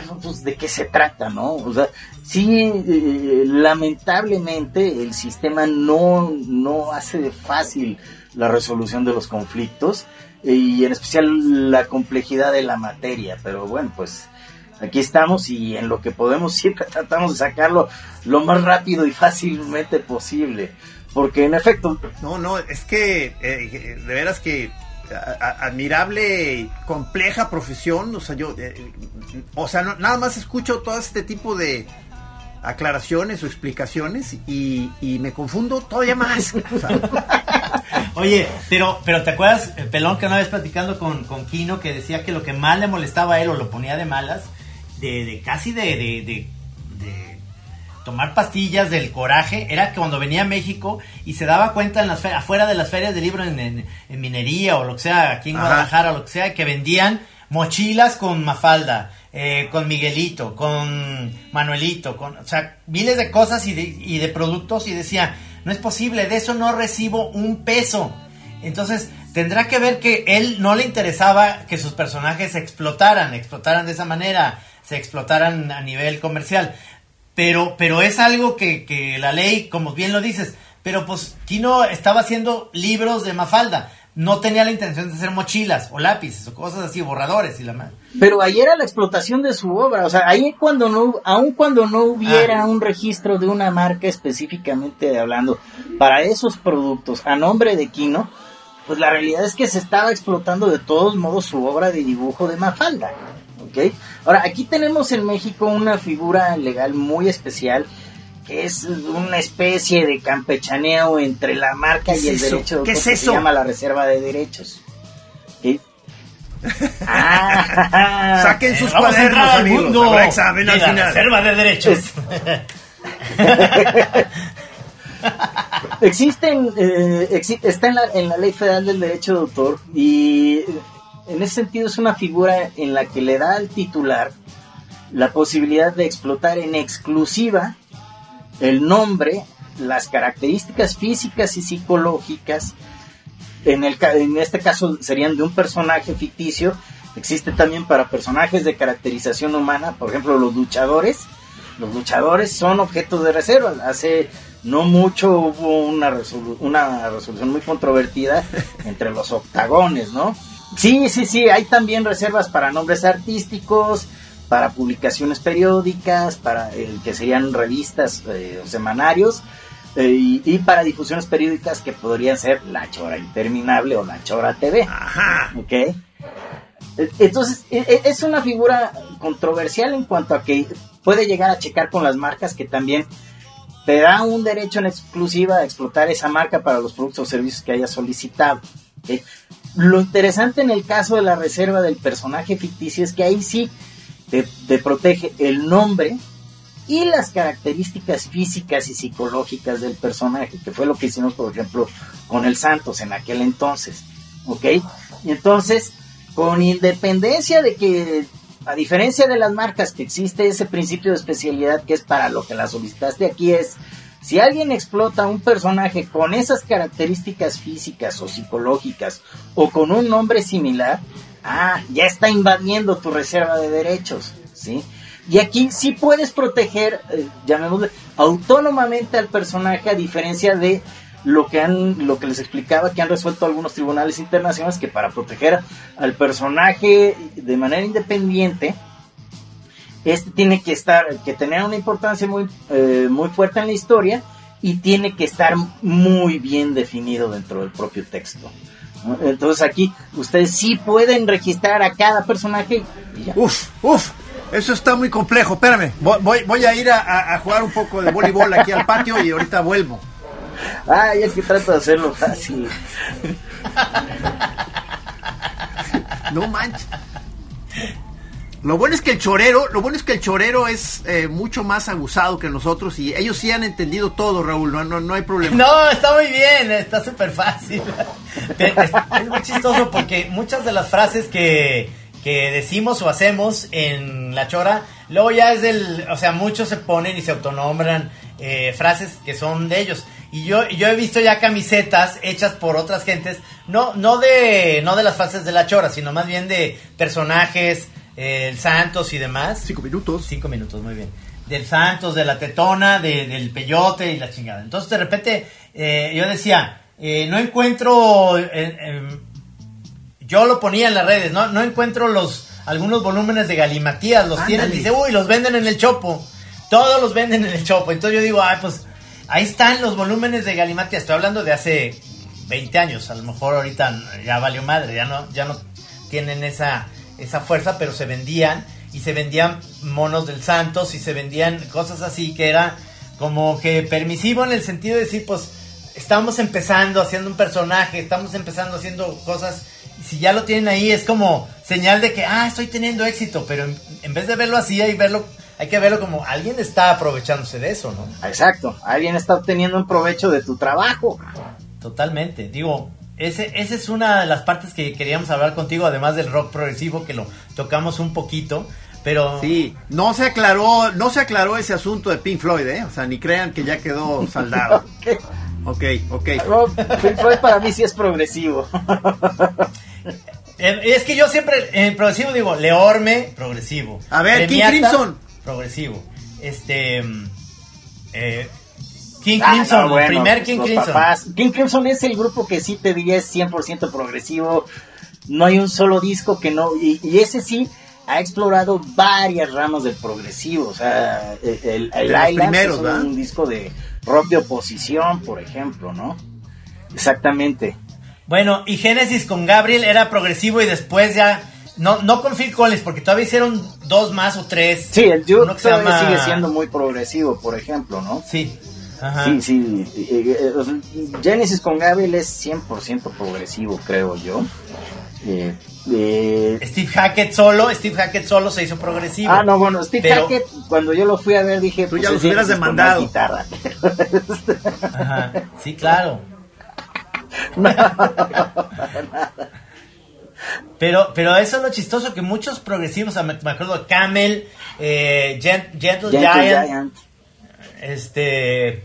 S3: "Pero, pues, ¿de qué se trata, no? O sea, sí, eh, lamentablemente el sistema no, no hace fácil la resolución de los conflictos eh, y en especial la complejidad de la materia, pero bueno, pues aquí estamos y en lo que podemos siempre tratamos de sacarlo lo más rápido y fácilmente posible, porque en efecto,
S2: No, no, es que eh, de veras que admirable y compleja profesión, o sea, yo, eh, o sea, no- nada más escucho todo este tipo de aclaraciones o explicaciones y, y me confundo todavía más. o sea,
S1: Oye, pero, pero ¿te acuerdas, eh, Pelón, que una vez platicando con, con Kino, que decía que lo que más le molestaba a él o lo ponía de malas, de, de casi de- de tomar pastillas del coraje, era que cuando venía a México y se daba cuenta en las afuera de las ferias de libro en, en- en minería o lo que sea, aquí en
S2: Ajá.
S1: Guadalajara o lo que sea, que vendían mochilas con Mafalda, eh, con Miguelito, con Manuelito, con, o sea, miles de cosas y de, y de productos y decía, no es posible, de eso no recibo un peso. Entonces tendrá que ver que él no le interesaba que sus personajes explotaran, explotaran de esa manera, se explotaran a nivel comercial. Pero, pero es algo que, que la ley, como bien lo dices, pero pues Kino estaba haciendo libros de Mafalda. No tenía la intención de hacer mochilas o lápices o cosas así, borradores y la madre.
S3: Pero ahí era la explotación de su obra, o sea, ahí cuando no, aun cuando no hubiera
S1: Ah.
S3: un registro de una marca específicamente hablando para esos productos a nombre de Kino, pues la realidad es que se estaba explotando de todos modos su obra de dibujo de Mafalda, ¿ok? Ahora, aquí tenemos en México una figura legal muy especial que es una especie de campechaneo entre la marca
S2: ¿Qué
S3: y
S2: es
S3: el
S2: eso?
S3: derecho de
S2: ¿Qué es eso?
S3: se llama la reserva de derechos. Ah,
S2: Saquen sus
S1: Vamos
S2: cuadernos,
S1: al
S2: amigos.
S1: mundo
S2: Habrá examen
S1: la reserva de derechos.
S3: Existen, eh, exi- está en la, en la Ley Federal del Derecho de Autor y en ese sentido es una figura en la que le da al titular la posibilidad de explotar en exclusiva el nombre, las características físicas y psicológicas, en, el, en este caso serían de un personaje ficticio, existe también para personajes de caracterización humana, por ejemplo los luchadores, los luchadores son objetos de reserva. Hace no mucho hubo una, resolu- una resolución muy controvertida entre los octagones, ¿no? Sí, sí, sí, hay también reservas para nombres artísticos, para publicaciones periódicas, para el que serían revistas eh, o semanarios, eh, y, y para difusiones periódicas que podrían ser La Chora Interminable o La Chora TV.
S2: Ajá.
S3: ¿Ok? E- Entonces, e- e- es una figura controversial en cuanto a que puede llegar a checar con las marcas que también te da un derecho en exclusiva a explotar esa marca para los productos o servicios que haya solicitado. Lo interesante en el caso de la reserva del personaje ficticio es que ahí sí te, te protege el nombre y las características físicas y psicológicas del personaje, que fue lo que hicimos, por ejemplo, con el Santos en aquel entonces. ¿Ok? Y entonces, con independencia de que, a diferencia de las marcas, que existe ese principio de especialidad que es para lo que la solicitaste aquí, es si alguien explota un personaje con esas características físicas o psicológicas o con un nombre similar, ah, ya está invadiendo tu reserva de derechos, ¿sí? Y aquí sí puedes proteger, eh, autónomamente al personaje a diferencia de lo que han, lo que les explicaba que han resuelto algunos tribunales internacionales que para proteger al personaje de manera independiente, este tiene que estar, que tener una importancia muy, eh, muy fuerte en la historia y tiene que estar muy bien definido dentro del propio texto. ¿no? Entonces aquí ustedes sí pueden registrar a cada personaje y ya.
S2: Uf, uf. Eso está muy complejo. Espérame. Voy, voy, voy a ir a, a- a jugar un poco de voleibol aquí al patio y ahorita vuelvo.
S3: Ay, es que trato de hacerlo fácil.
S2: No manches. Lo bueno es que el chorero, lo bueno es que el chorero es eh, mucho más abusado que nosotros y ellos sí han entendido todo, Raúl. No, no, no hay problema.
S1: No, está muy bien, está súper fácil. Es, es muy chistoso porque muchas de las frases que, que decimos o hacemos en La Chora, luego ya es del, o sea, muchos se ponen y se autonombran eh, frases que son de ellos. Y yo, yo he visto ya camisetas hechas por otras gentes, no, no de, no de las frases de La Chora, sino más bien de personajes, el Santos y demás.
S2: Cinco minutos.
S1: Cinco minutos, muy bien. Del Santos, de la Tetona, de- del Peyote y la chingada. Entonces, de repente, eh, yo decía, eh, no encuentro. eh, yo lo ponía en las redes, no, no encuentro los algunos volúmenes de Galimatías, los tienen,
S2: Ándale.
S1: dice, uy, los venden en el Chopo. Todos los venden en el Chopo. Entonces yo digo, ay, pues ahí están los volúmenes de Galimatías. Estoy hablando de hace 20 años, a lo mejor ahorita ya valió madre, ya no, ya no tienen esa, esa fuerza, pero se vendían y se vendían monos del Santos y se vendían cosas así que era como que permisivo en el sentido de decir, pues estamos empezando haciendo un personaje, estamos empezando haciendo cosas y si ya lo tienen ahí es como señal de que, ah, estoy teniendo éxito, pero en, en vez de verlo así, hay, verlo, hay que verlo como alguien está aprovechándose de eso, ¿no?
S3: Exacto, alguien está obteniendo un provecho de tu trabajo.
S1: Totalmente. Digo, ese, esa es una de las partes que queríamos hablar contigo, además del rock progresivo, que lo tocamos un poquito. Pero
S2: Sí, no se aclaró, no se aclaró ese asunto de Pink Floyd, ¿eh? O sea, ni crean que ya quedó saldado. Ok, ok.
S3: No, Pink Floyd para mí sí es progresivo.
S1: Eh, Es que yo siempre en progresivo digo Leorme, progresivo.
S2: A ver, King
S1: Premiata,
S2: Crimson.
S1: Progresivo. Este. mm, eh, King
S3: Ah,
S1: Crimson,
S3: no, bueno,
S1: primer
S3: pues,
S1: King Crimson.
S3: papás. King Crimson es el grupo que sí te diría es 100% progresivo. No hay un solo disco que no. Y, y ese sí ha explorado varias ramas del progresivo. O sea, el, el, el
S2: primeros,
S3: es un disco de rock de oposición, por ejemplo, ¿no? Exactamente.
S1: Bueno, y Genesis con Gabriel era progresivo y después ya. No, no con Phil Collins, porque todavía hicieron dos más o tres.
S3: Sí, el Duke todavía
S1: llama-
S3: sigue siendo muy progresivo, por ejemplo, ¿no?
S1: Sí. Ajá.
S3: Sí, sí. eh, eh, Genesis con Gabriel es 100% progresivo, creo yo. Eh, eh,
S1: Steve Hackett solo, Steve Hackett solo se hizo progresivo.
S3: ah, no, bueno, Steve
S1: Pero-
S3: Hackett, cuando yo lo fui a ver, dije,
S2: Tú ya
S3: pues,
S2: los
S3: es
S2: hubieras demandado.
S1: Ajá. Sí, claro. Pero, pero eso es lo chistoso que muchos progresivos, me, acuerdo Camel, eh, Gen- Gentle,
S3: Gentle
S1: Giant,
S3: Giant,
S1: este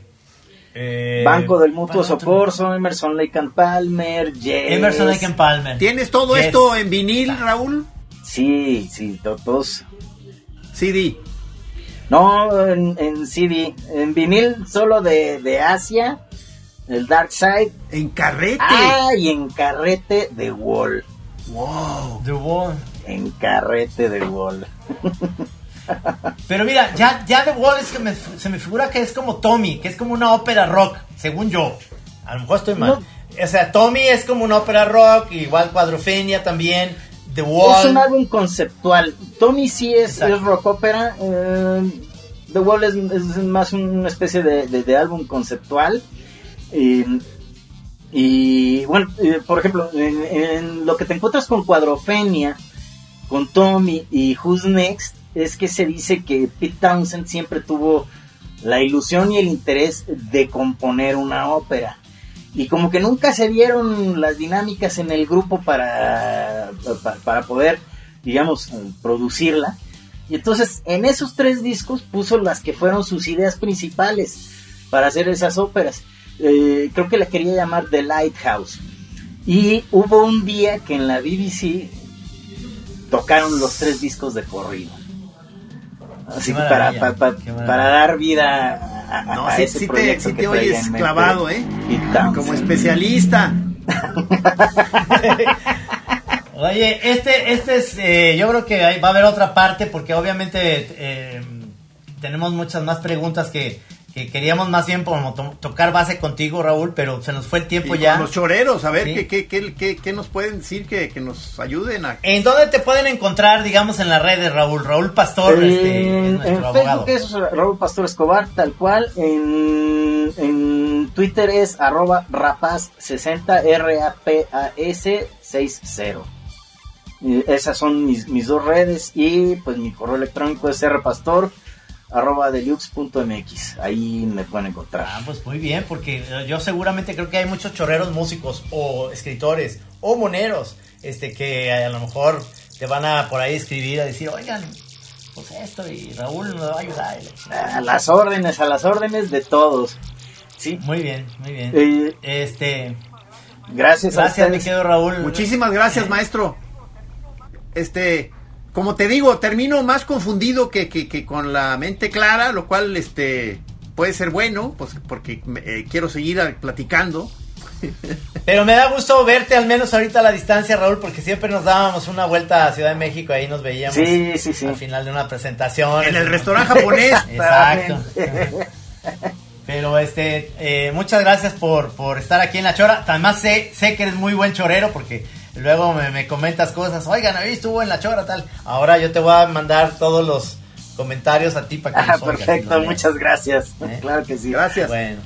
S1: eh,
S3: Banco del Mutuo Socorro, Emerson Lake and Palmer, Yes.
S1: Emerson Lake and Palmer.
S2: ¿Tienes todo
S1: Yes.
S2: esto en vinil, Raúl?
S3: Sí, sí, to- todos.
S2: CD.
S3: No, en, en CD, en vinil solo de, de Asia, el Dark Side,
S2: En carrete.
S3: ah, y en carrete de Wall.
S2: Wow.
S1: The Wall.
S3: En carrete de Wall.
S1: Pero mira, ya, ya The Wall es que me- se me figura que es como Tommy, que es como una ópera rock, según yo. A lo mejor estoy mal. O sea, Tommy es como una ópera rock, igual Cuadrofenia también, The Wall.
S3: Es un álbum conceptual. Tommy sí es, es rock ópera. eh, The Wall es, es más una especie de, de- de álbum conceptual. Eh, y bueno, eh, por ejemplo, en, en lo que te encuentras con Cuadrofenia, con Tommy y Who's Next, es que se dice que Pete Townsend siempre tuvo la ilusión y el interés de componer una ópera. Y como que nunca se dieron las dinámicas en el grupo para, para, poder, digamos, producirla. Y entonces en esos tres discos puso las que fueron sus ideas principales para hacer esas óperas. Eh, creo que la quería llamar The Lighthouse. Y hubo un día que en la BBC tocaron los tres discos de corrido. Así para, para, para- dar vida a, a-
S2: No,
S3: a
S2: sí,
S3: ese
S2: te,
S3: proyecto
S2: sí
S3: que
S2: te oyes
S3: en mente
S2: clavado, ¿eh? Como especialista.
S1: Oye, este, este es, eh, yo creo que va a haber otra parte porque obviamente eh, tenemos muchas más preguntas que, que queríamos más bien como to- tocar base contigo, Raúl, pero se nos fue el tiempo
S2: Y
S1: ya.
S2: con los choreros, a ver
S1: Sí.
S2: qué, qué, qué, qué- qué nos pueden decir que, que nos ayuden a...
S1: ¿En dónde te pueden encontrar, digamos, en las redes, Raúl? Raúl Pastor, este, es
S3: En,
S1: nuestro
S3: en
S1: abogado.
S3: Facebook es Raúl Pastor Escobar, tal cual. En, en Twitter es arroba rapaz60, R-A-P-A-S 60. Eh, Esas son mis, mis dos redes y pues mi correo electrónico es rpastor arroba deluxe.mx. Ahí me pueden encontrar.
S1: Ah, pues muy bien, porque eh, yo seguramente creo que hay muchos chorreros músicos o escritores o moneros este que a lo mejor te van a por ahí escribir a decir, oigan, pues esto y Raúl nos va a ayudar.
S3: A las órdenes, a las órdenes de todos. Sí.
S1: Muy bien, muy bien.
S3: Eh,
S1: este,
S3: gracias, a
S1: gracias, mi
S3: ustedes.
S1: querido Raúl.
S2: Muchísimas gracias, maestro. Este, como te digo, termino más confundido que, que, que con la mente clara, lo cual este puede ser bueno, pues porque eh, quiero seguir platicando.
S1: Pero me da gusto verte al menos ahorita a la distancia, Raúl, porque siempre nos dábamos una vuelta a Ciudad de México, ahí nos veíamos
S3: Sí, sí, sí.
S1: al final de una presentación.
S2: En el restaurante japonés.
S1: Exacto. Pero este, eh, muchas gracias por, por estar aquí en La Chora. Además sé, sé que eres muy buen chorero porque luego me, me comentas cosas. Oigan, ahí estuvo en La Chora tal. Ahora yo te voy a mandar todos los comentarios a ti para que
S3: Ah,
S1: los
S3: perfecto, muchas gracias.
S1: ¿Eh?
S3: Claro que sí.
S2: Gracias.
S1: Bueno,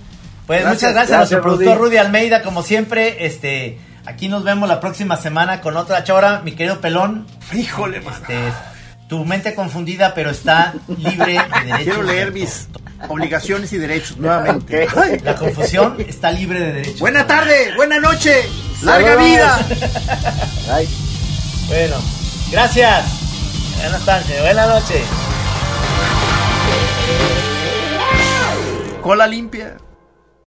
S1: pues
S2: Gracias,
S1: muchas gracias, a nuestro productor
S3: Rudy.
S1: Almeida, como siempre. Este, aquí nos vemos la próxima semana con otra chora, mi querido pelón.
S2: Híjole, mano.
S1: Este, tu mente confundida, pero está libre de derechos.
S2: Quiero leer mis obligaciones y derechos nuevamente.
S1: La confusión está libre de derechos.
S2: buena tarde, buena noche, larga vida.
S3: Bye.
S1: Bueno, gracias. Buenas tardes, buenas noches.
S2: Cola limpia.